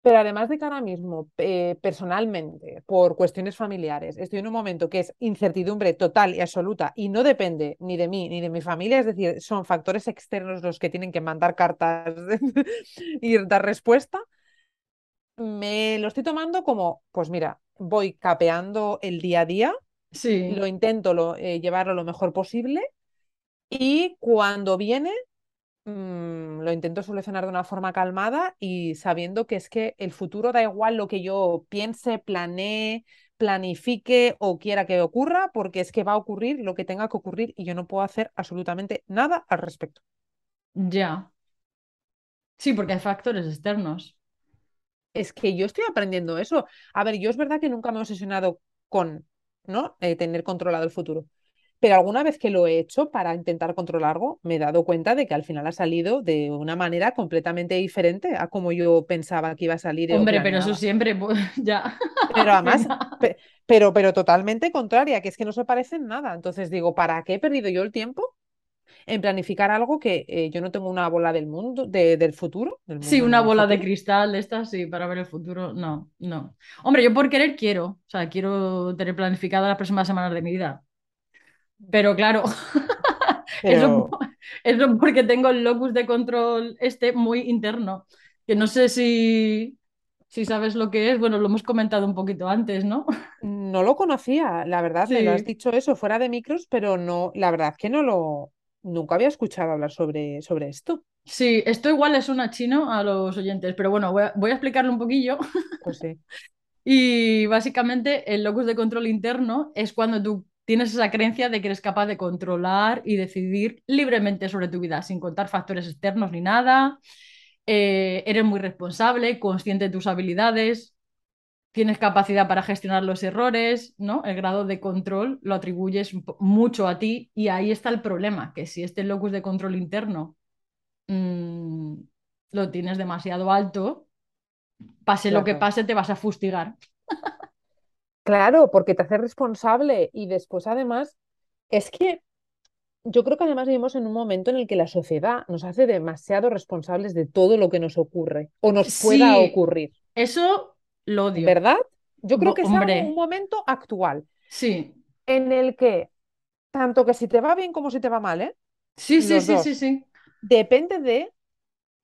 B: Pero además de que ahora mismo, eh, personalmente, por cuestiones familiares, estoy en un momento que es incertidumbre total y absoluta y no depende ni de mí ni de mi familia, es decir, son factores externos los que tienen que mandar cartas y dar respuesta, me lo estoy tomando como, pues mira, voy capeando el día a día,
A: sí.
B: lo intento lo, eh, llevarlo lo mejor posible y cuando viene Mm, lo intento solucionar de una forma calmada y sabiendo que es que el futuro da igual lo que yo piense, planee, planifique o quiera que ocurra, porque es que va a ocurrir lo que tenga que ocurrir y yo no puedo hacer absolutamente nada al respecto.
A: Ya. Sí, porque hay factores externos.
B: Es que yo estoy aprendiendo eso. A ver, yo es verdad que nunca me he obsesionado con ¿no? Eh, tener controlado el futuro. Pero alguna vez que lo he hecho para intentar controlarlo, me he dado cuenta de que al final ha salido de una manera completamente diferente a como yo pensaba que iba a salir.
A: Hombre, pero eso siempre, pues, ya.
B: Pero además, pero, pero totalmente contraria, que es que no se parecen nada. Entonces digo, ¿para qué he perdido yo el tiempo en planificar algo que eh, yo no tengo una bola del mundo, del futuro.
A: sí, una bola de cristal de estas, sí, para ver el futuro. No, no. Hombre, yo por querer quiero, o sea, quiero tener planificada las próximas semanas de mi vida. Pero claro, Eso, porque tengo el locus de control este muy interno, que no sé si, si sabes lo que es. Bueno, lo hemos comentado un poquito antes, ¿no?
B: No lo conocía, la verdad, me lo has dicho eso fuera de micros, pero no, la verdad que no lo, nunca había escuchado hablar sobre, sobre esto.
A: Sí, esto igual es una chino a los oyentes, pero bueno, voy a, voy a explicarlo un poquillo.
B: Pues sí.
A: Y básicamente el locus de control interno es cuando tú tienes esa creencia de que eres capaz de controlar y decidir libremente sobre tu vida, sin contar factores externos ni nada. Eh, eres muy responsable, consciente de tus habilidades, tienes capacidad para gestionar los errores, ¿no? El grado de control lo atribuyes mucho a ti y ahí está el problema, que si este locus de control interno mm, lo tienes demasiado alto, pase lo que pase, te vas a fustigar.
B: Claro, porque te hace responsable y después además es que yo creo que además vivimos en un momento en el que la sociedad nos hace demasiado responsables de todo lo que nos ocurre o nos pueda ocurrir.
A: Eso lo odio.
B: ¿Verdad? Yo creo que es un momento actual.
A: Sí.
B: En el que, tanto que si te va bien como si te va mal, ¿eh?
A: Sí, sí, sí, sí, sí.
B: Depende de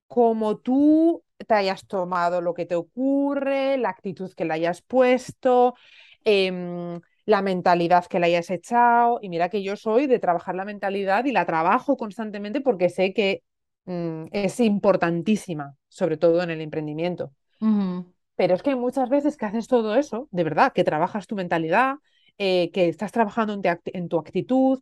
B: cómo tú te hayas tomado lo que te ocurre, la actitud que le hayas puesto, Em, la mentalidad que le hayas echado. Y mira que yo soy de trabajar la mentalidad y la trabajo constantemente porque sé que mm, es importantísima, sobre todo en el emprendimiento. Pero es que muchas veces que haces todo eso, de verdad, que trabajas tu mentalidad, eh, que estás trabajando en, tu actitud,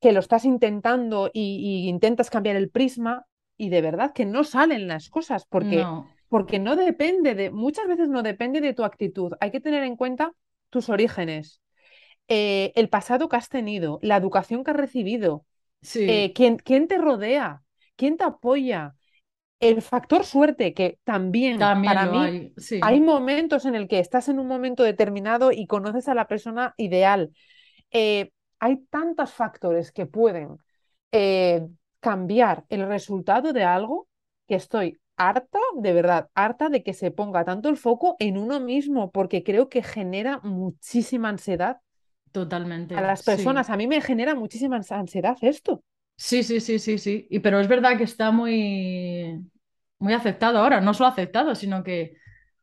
B: que lo estás intentando y, intentas cambiar el prisma y de verdad que no salen las cosas porque porque no depende de, muchas veces no depende de tu actitud. Hay que tener en cuenta tus orígenes, eh, el pasado que has tenido, la educación que has recibido, eh, quién, te rodea, quién te apoya, el factor suerte, que también, para mí hay, hay, momentos en el que estás en un momento determinado y conoces a la persona ideal. Eh, hay tantos factores que pueden cambiar el resultado de algo que estoy harta, de verdad, harta de que se ponga tanto el foco en uno mismo, porque creo que genera muchísima ansiedad.
A: Totalmente.
B: A las personas, a mí me genera muchísima ansiedad esto.
A: Sí, sí, sí, sí, sí. Y pero es verdad que está muy, muy aceptado ahora, no solo aceptado, sino que,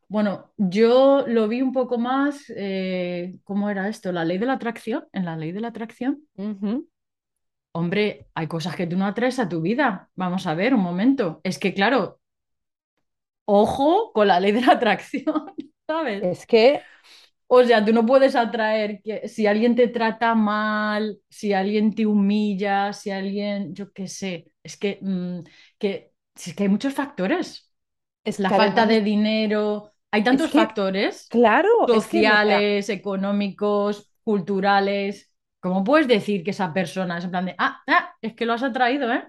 A: bueno, yo lo vi un poco más, eh, ¿cómo era esto? La ley de la atracción, en la ley de la atracción. Hombre, hay cosas que tú no atraes a tu vida. Vamos a ver, un momento. Es que, claro, ojo con la ley de la atracción, ¿sabes?
B: Es que
A: o sea, tú no puedes atraer que si alguien te trata mal, si alguien te humilla, si alguien, yo qué sé, es que, mm, que, es que hay muchos factores. Es la falta de dinero, hay tantos factores
B: claro,
A: sociales, económicos, culturales. ¿Cómo puedes decir que esa persona es en plan de, ah, ah es que lo has atraído, ¿eh?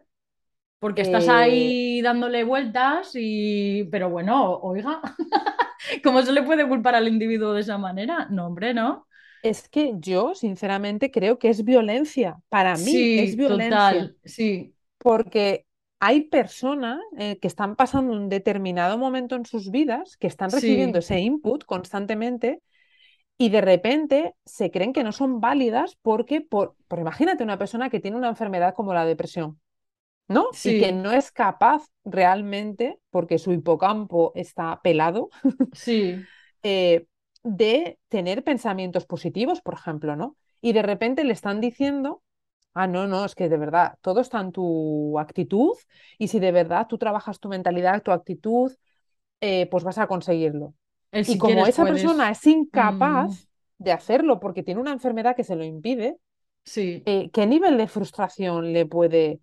A: Porque estás eh, ahí dándole vueltas y, pero bueno, oiga, ¿cómo se le puede culpar al individuo de esa manera? No, hombre, ¿no?
B: Es que yo, sinceramente, creo que es violencia. Para mí es violencia. Total,
A: sí.
B: Porque hay personas eh, que están pasando un determinado momento en sus vidas, que están recibiendo ese input constantemente y de repente se creen que no son válidas porque, por, por imagínate una persona que tiene una enfermedad como la depresión ¿no? Y que no es capaz realmente, porque su hipocampo está pelado,
A: sí.
B: Eh, de tener pensamientos positivos, por ejemplo, ¿no? Y de repente le están diciendo, ah, no, no, es que de verdad, todo está en tu actitud y si de verdad tú trabajas tu mentalidad, tu actitud, eh, pues vas a conseguirlo. y como esa persona es incapaz mm. de hacerlo porque tiene una enfermedad que se lo impide,
A: sí.
B: Eh, ¿qué nivel de frustración le puede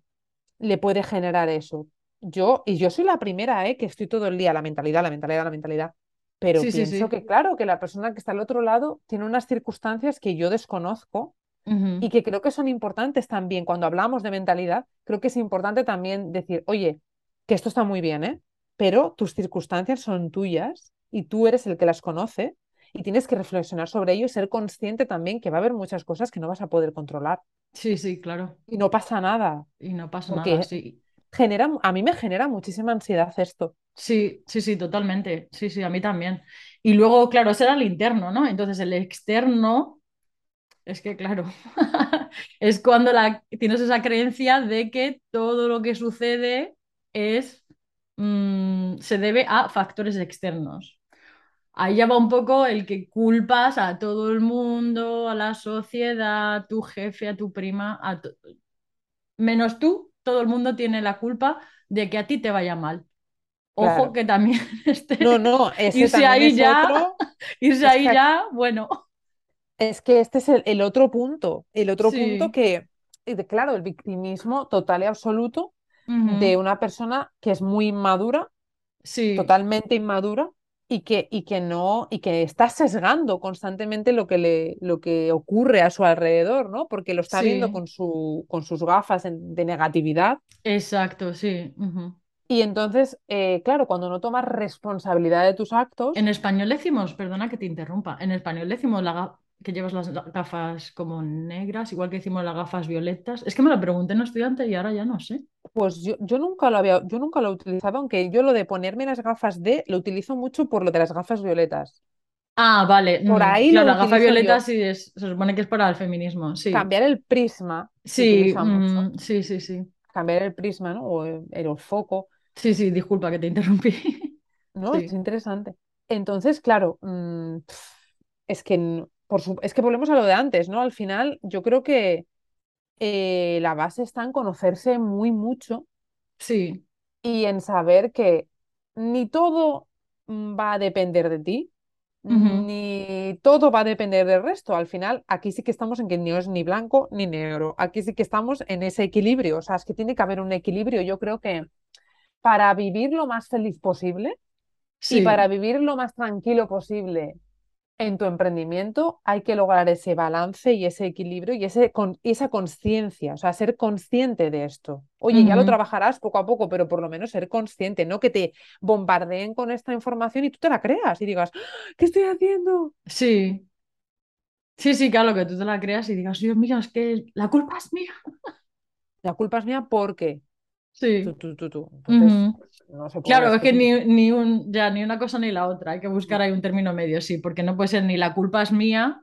B: le puede generar eso. Yo, y yo soy la primera, ¿eh? que estoy todo el día, la mentalidad, la mentalidad, la mentalidad. Pero pienso que, claro, que la persona que está al otro lado tiene unas circunstancias que yo desconozco y que creo que son importantes también. Cuando hablamos de mentalidad, creo que es importante también decir, oye, que esto está muy bien, ¿eh? pero tus circunstancias son tuyas y tú eres el que las conoce y tienes que reflexionar sobre ello y ser consciente también que va a haber muchas cosas que no vas a poder controlar.
A: Sí, sí, claro.
B: Y no pasa nada.
A: Y no pasa nada, sí.
B: Genera, a mí me genera muchísima ansiedad esto.
A: Sí, sí, sí, totalmente. Sí, sí, a mí también. Y luego, claro, ese era el interno, ¿no? Entonces el externo, es que, claro, es cuando la, tienes esa creencia de que todo lo que sucede es, mm, se debe a factores externos ahí ya va un poco el que culpas a todo el mundo, a la sociedad, a tu jefe, a tu prima, a menos tú, todo el mundo tiene la culpa de que a ti te vaya mal. Ojo que también este...
B: No, no,
A: irse ahí ya, irse ahí ya, bueno.
B: Es que este es el, otro punto, el otro punto que, claro, el victimismo total y absoluto de una persona que es muy inmadura,
A: sí.
B: totalmente inmadura, y que, y que no, y que está sesgando constantemente lo que, le, lo que ocurre a su alrededor, ¿no? Porque lo está viendo con, su, con sus gafas de negatividad.
A: Exacto, sí.
B: Y entonces, eh, claro, cuando no tomas responsabilidad de tus actos.
A: En español decimos, perdona que te interrumpa, en español decimos la, que llevas las gafas como negras, igual que decimos las gafas violetas. Es que me lo pregunté en un estudiante y ahora ya no sé.
B: Pues yo, yo, nunca lo había, yo nunca lo he utilizado, aunque yo lo de ponerme las gafas de lo utilizo mucho por lo de las gafas violetas.
A: Ah, vale. Por mm, ahí claro, la gafa violeta sí es, se supone que es para el feminismo, sí.
B: Cambiar el prisma.
A: Sí, mm, sí, sí, sí.
B: Cambiar el prisma, ¿no? O el, foco.
A: Sí, sí, disculpa que te interrumpí.
B: No, es interesante. Entonces, claro, mm, es que es que volvemos a lo de antes, ¿no? Al final, yo creo que eh, la base está en conocerse muy mucho.
A: Sí.
B: Y en saber que ni todo mm, va a depender de ti, ni todo va a depender del resto. Al final, aquí sí que estamos en que no es ni blanco ni negro. Aquí sí que estamos en ese equilibrio. O sea, es que tiene que haber un equilibrio. Yo creo que para vivir lo más feliz posible, Y para vivir lo más tranquilo posible en tu emprendimiento hay que lograr ese balance y ese equilibrio y ese, con, esa conciencia, o sea, ser consciente de esto. Oye, ya lo trabajarás poco a poco, pero por lo menos ser consciente, no que te bombardeen con esta información y tú te la creas y digas, ¡Ah! ¿qué estoy haciendo?
A: Sí. Sí, sí, claro, que tú te la creas y digas, Dios mío, es que la culpa es mía.
B: La culpa es mía porque
A: Sí.
B: Tú, tú, tú, Entonces, no se
A: claro, es que ni, ni, un, ya, ni una cosa ni la otra. Hay que buscar ahí un término medio, sí, porque no puede ser ni la culpa es mía,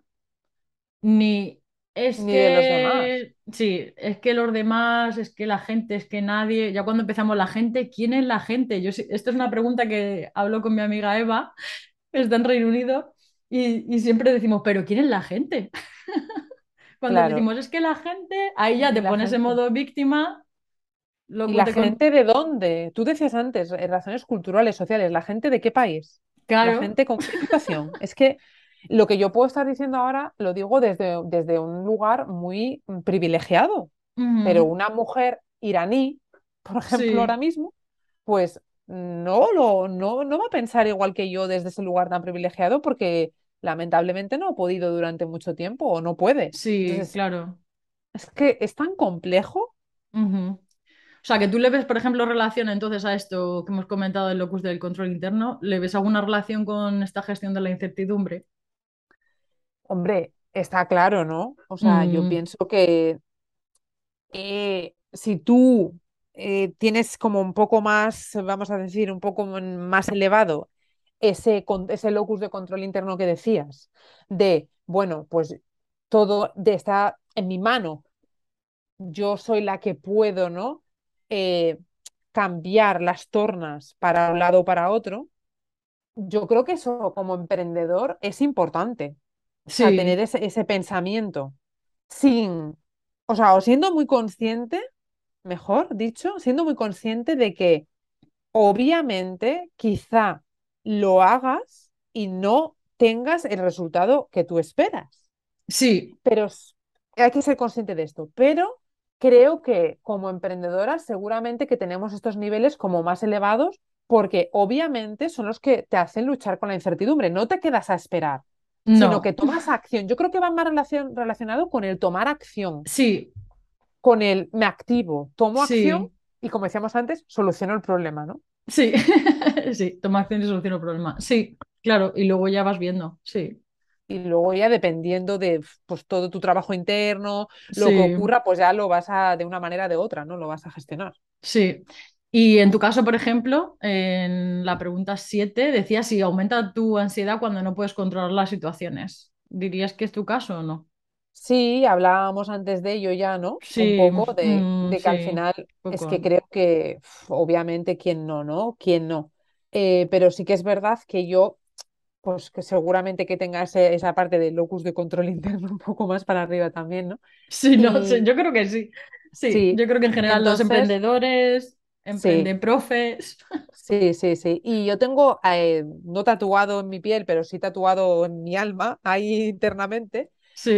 A: ni es
B: ni
A: que.
B: De los demás.
A: Sí, es que los demás, es que la gente, es que nadie. Ya cuando empezamos la gente, ¿quién es la gente? Yo, esto es una pregunta que hablo con mi amiga Eva, está en Reino Unido, y, y siempre decimos, ¿pero quién es la gente? Cuando decimos es que la gente, ahí ya te pones en modo víctima
B: ¿Y la gente de dónde? Tú decías antes, eh, razones culturales, sociales, ¿la gente de qué país?
A: Claro.
B: ¿La gente con qué educación? es que lo que yo puedo estar diciendo ahora lo digo desde, desde un lugar muy privilegiado, pero una mujer iraní, por ejemplo, ahora mismo, pues no, lo, no, no va a pensar igual que yo desde ese lugar tan privilegiado porque lamentablemente no ha podido durante mucho tiempo o no puede.
A: Sí, claro.
B: Es que es tan complejo.
A: O sea, que tú le ves, por ejemplo, relación entonces a esto que hemos comentado del locus del control interno, ¿le ves alguna relación con esta gestión de la incertidumbre?
B: Hombre, está claro, ¿no? O sea, yo mm. pienso que eh, si tú eh, tienes como un poco más, vamos a decir, un poco más elevado ese, ese locus de control interno que decías, de, bueno, pues todo de está en mi mano, yo soy la que puedo, ¿no? Eh, cambiar las tornas para un lado o para otro, yo creo que eso como emprendedor es importante. tener ese, pensamiento sin, o sea, o siendo muy consciente, mejor dicho, siendo muy consciente de que obviamente quizá lo hagas y no tengas el resultado que tú esperas.
A: Sí.
B: Pero hay que ser consciente de esto. Pero creo que como emprendedoras seguramente que tenemos estos niveles como más elevados porque obviamente son los que te hacen luchar con la incertidumbre. No te quedas a esperar, sino que tomas acción. Yo creo que va más relacionado con el tomar acción.
A: Sí.
B: Con el me activo, tomo acción y como decíamos antes, soluciono el problema, ¿no?
A: Sí, sí, toma acción y soluciono el problema. Sí, claro, y luego ya vas viendo, sí
B: y luego ya dependiendo de pues, todo tu trabajo interno, lo que ocurra, pues ya lo vas a, de una manera o de otra, ¿no? Lo vas a gestionar.
A: Sí. Y en tu caso, por ejemplo, en la pregunta 7 decía si aumenta tu ansiedad cuando no puedes controlar las situaciones. ¿Dirías que es tu caso o no?
B: Sí, hablábamos antes de ello ya, ¿no?
A: Sí,
B: un poco de, mm, que al final es que creo que obviamente quién no, ¿no? ¿Quién no? Eh, pero sí que es verdad que yo pues que seguramente que tenga esa parte de locus de control interno un poco más para arriba también, ¿no?
A: Sí, no, yo creo que sí. sí. yo creo que en general los emprendedores, emprendedores
B: Sí, sí, sí. Y yo tengo, eh, no tatuado en mi piel, pero sí tatuado en mi alma, ahí internamente,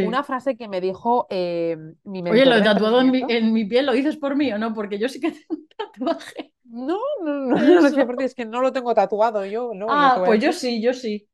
B: una frase que me dijo eh, mi mentor.
A: Oye, lo tatuado en mi, en mi, piel, ¿lo dices por mí o no? Porque yo sí que tengo un tatuaje.
B: No, no, no, no, no es que no lo tengo tatuado yo. No,
A: ah, pues yo sí, yo sí.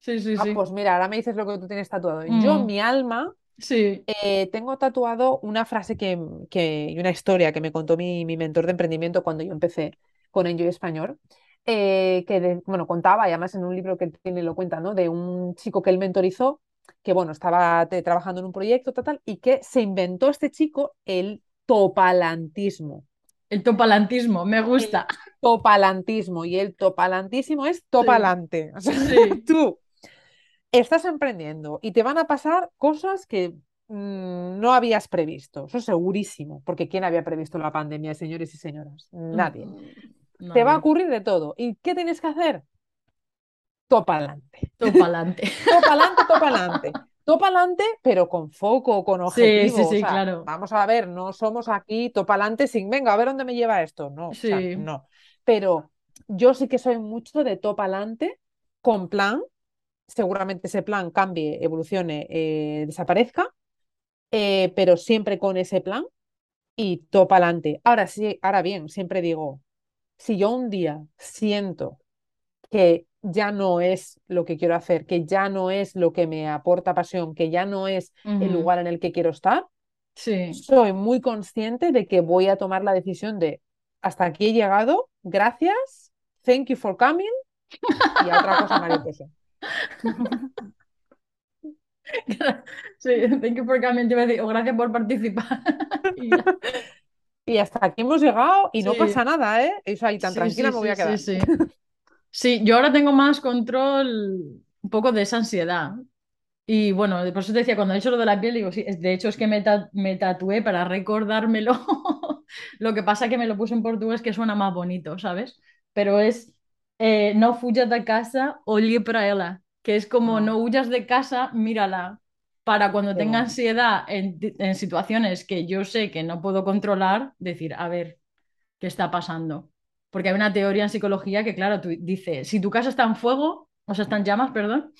A: Sí, sí,
B: ah,
A: sí.
B: Pues mira, ahora me dices lo que tú tienes tatuado. Yo, mm. mi alma,
A: sí.
B: Eh, tengo tatuado una frase que, y una historia que me contó mi, mentor de emprendimiento cuando yo empecé con Enjoy Español. Eh, que bueno, contaba, y además en un libro que tiene lo cuenta, ¿no? De un chico que él mentorizó, que bueno, estaba trabajando en un proyecto total, y que se inventó este chico el topalantismo.
A: El topalantismo, me gusta.
B: topalantismo, y el topalantísimo es topalante. O sea, sí. tú estás emprendiendo y te van a pasar cosas que mm, no habías previsto, eso segurísimo, porque ¿quién había previsto la pandemia, señores y señoras? Nadie. Mm, te va a ocurrir de todo. ¿Y qué tienes que hacer? Topalante.
A: Topalante.
B: topalante, topalante. Topalante, pero con foco, con objetivo.
A: Sí, sí, sí, claro.
B: Vamos a ver, no somos aquí topalante sin, venga, a ver dónde me lleva esto. No, sí. no. Pero yo sí que soy mucho de topalante con plan, seguramente ese plan cambie, evolucione, eh, desaparezca, eh, pero siempre con ese plan y topa adelante. Ahora sí, ahora bien, siempre digo, si yo un día siento que ya no es lo que quiero hacer, que ya no es lo que me aporta pasión, que ya no es el lugar en el que quiero estar,
A: sí.
B: soy muy consciente de que voy a tomar la decisión de hasta aquí he llegado, gracias, thank you for coming y a otra cosa mariposa.
A: Sí, thank you for coming, o gracias por participar.
B: y, hasta aquí hemos llegado y no pasa nada, ¿eh? O tan tranquila me voy a quedar.
A: Sí, sí, yo ahora tengo más control un poco de esa ansiedad. Y bueno, por eso te decía, cuando he hecho lo de la piel, digo, sí, de hecho es que me, me tatué para recordármelo. lo que pasa que me lo puse en portugués que suena más bonito, ¿sabes? Pero es eh, no fuyas de casa, oye para ella, que es como ah. no huyas de casa, mírala, para cuando tenga ansiedad en, en, situaciones que yo sé que no puedo controlar, decir, a ver, ¿qué está pasando? Porque hay una teoría en psicología que, claro, tú dice, si tu casa está en fuego, o sea, está en llamas, perdón,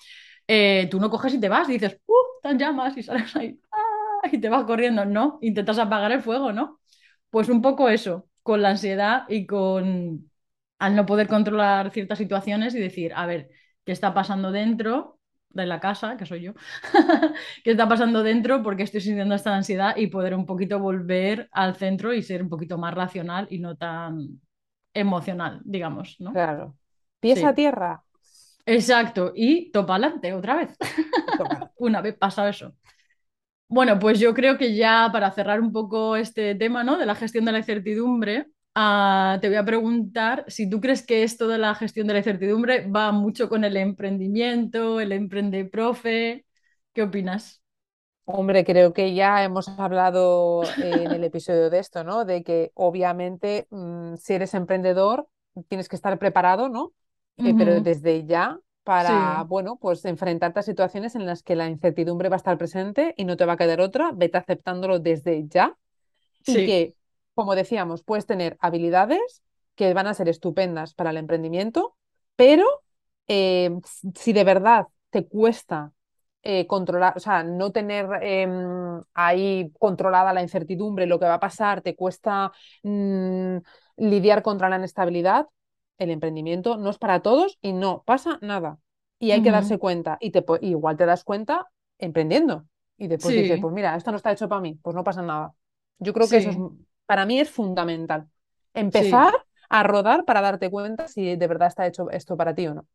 A: eh, tú no coges y te vas, dices, ¡uh! Están llamas, y sales ahí, ¡ah! y te vas corriendo. No, intentas apagar el fuego, ¿no? Pues un poco eso, con la ansiedad y con al no poder controlar ciertas situaciones y decir, a ver, ¿qué está pasando dentro de la casa, que soy yo? ¿Qué está pasando dentro? porque estoy sintiendo esta ansiedad? Y poder un poquito volver al centro y ser un poquito más racional y no tan emocional, digamos, ¿no?
B: Claro. Pies a tierra,
A: Exacto, y topa adelante otra vez. Una vez pasado eso. Bueno, pues yo creo que ya para cerrar un poco este tema, ¿no? De la gestión de la incertidumbre, ah, te voy a preguntar si tú crees que esto de la gestión de la incertidumbre va mucho con el emprendimiento, el emprende profe. ¿Qué opinas?
B: Hombre, creo que ya hemos hablado en el episodio de esto, ¿no? De que obviamente mm, si eres emprendedor tienes que estar preparado, ¿no? Eh, pero desde ya para, bueno, pues enfrentarte a situaciones en las que la incertidumbre va a estar presente y no te va a quedar otra, vete aceptándolo desde ya. Y que, como decíamos, puedes tener habilidades que van a ser estupendas para el emprendimiento, pero eh, si de verdad te cuesta eh, controlar, o sea, no tener em, ahí controlada la incertidumbre, lo que va a pasar, te cuesta mm, lidiar contra la inestabilidad, el emprendimiento no es para todos y no pasa nada. Y hay que darse cuenta. Y te, igual te das cuenta emprendiendo. Y después dices, pues mira, esto no está hecho para mí, pues no pasa nada. Yo creo que eso es, para mí es fundamental. Empezar a rodar para darte cuenta si de verdad está hecho esto para ti o no.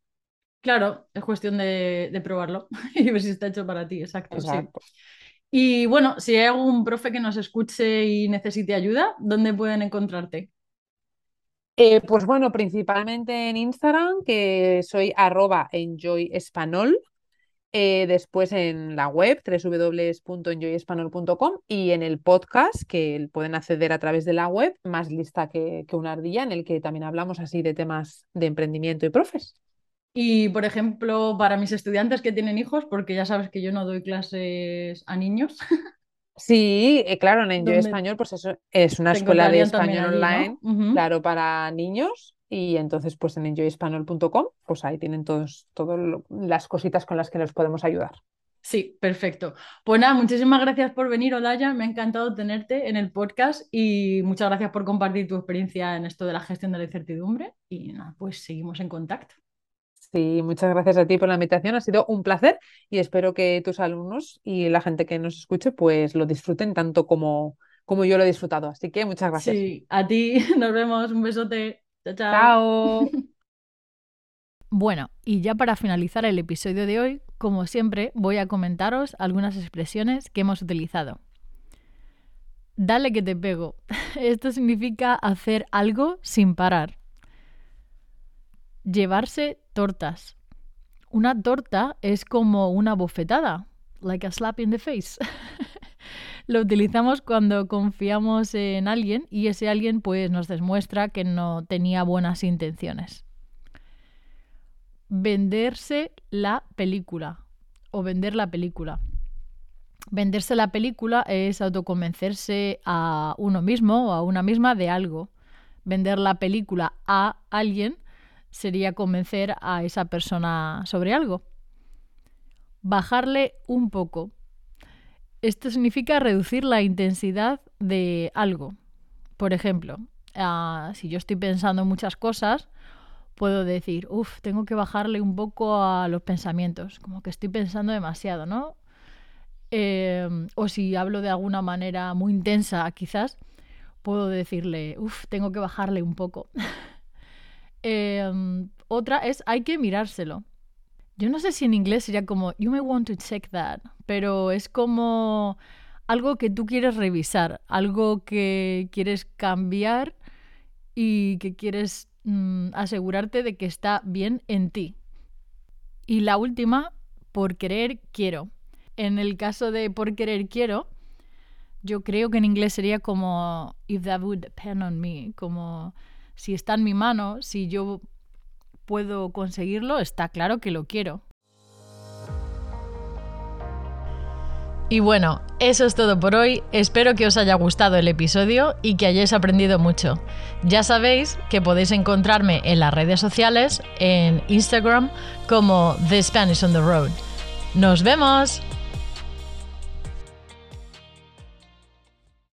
A: Claro, es cuestión de, probarlo y ver si está hecho para ti, exacto. Y bueno, si hay algún profe que nos escuche y necesite ayuda, ¿dónde pueden encontrarte?
B: Eh, pues bueno, principalmente en Instagram, que soy arroba enjoyespanol. Eh, después en la web www.enjoyespanol.com y en el podcast que pueden acceder a través de la web, más lista que, que una ardilla, en el que también hablamos así de temas de emprendimiento y profes.
A: Y, por ejemplo, para mis estudiantes que tienen hijos, porque ya sabes que yo no doy clases a niños,
B: Sí, eh, claro, en Enjoy Español, pues eso es una escuela de español online, claro, para niños. Y entonces, pues en enjoyespanol.com, pues ahí tienen todas las cositas con las que nos podemos ayudar.
A: Sí, perfecto. Pues nada, muchísimas gracias por venir, Olaya. Me ha encantado tenerte en el podcast y muchas gracias por compartir tu experiencia en esto de la gestión de la incertidumbre. Y nada, pues seguimos en contacto.
B: Sí, muchas gracias a ti por la invitación, ha sido un placer y espero que tus alumnos y la gente que nos escuche pues lo disfruten tanto como, como yo lo he disfrutado. Así que muchas gracias.
A: Sí, a ti, nos vemos, un besote. Chao, chao.
B: Chao.
A: Bueno, y ya para finalizar el episodio de hoy, como siempre, voy a comentaros algunas expresiones que hemos utilizado. Dale que te pego. Esto significa hacer algo sin parar. Llevarse tortas. Una torta es como una bofetada, like a slap in the face. Lo utilizamos cuando confiamos en alguien y ese alguien pues nos demuestra que no tenía buenas intenciones. Venderse la película o vender la película. Venderse la película es autoconvencerse a uno mismo o a una misma de algo. Vender la película a alguien sería convencer a esa persona sobre algo. Bajarle un poco. Esto significa reducir la intensidad de algo. Por ejemplo, ah, si yo estoy pensando en muchas cosas, puedo decir, uff, tengo que bajarle un poco a los pensamientos, como que estoy pensando demasiado, ¿no? Em, o si hablo de alguna manera muy intensa, quizás, puedo decirle, uff, tengo que bajarle un poco. Em, otra es, hay que mirárselo. Yo no sé si en inglés sería como, you may want to check that, pero es como algo que tú quieres revisar, algo que quieres cambiar y que quieres mm, asegurarte de que está bien en ti. Y la última, por querer quiero. En el caso de por querer quiero, yo creo que en inglés sería como if that would depend on me, como si está en mi mano, si yo puedo conseguirlo, está claro que lo quiero. Y bueno, eso es todo por hoy. Espero que os haya gustado el episodio y que hayáis aprendido mucho. Ya sabéis que podéis encontrarme en las redes sociales, en Instagram, como The Spanish on the Road. ¡Nos vemos!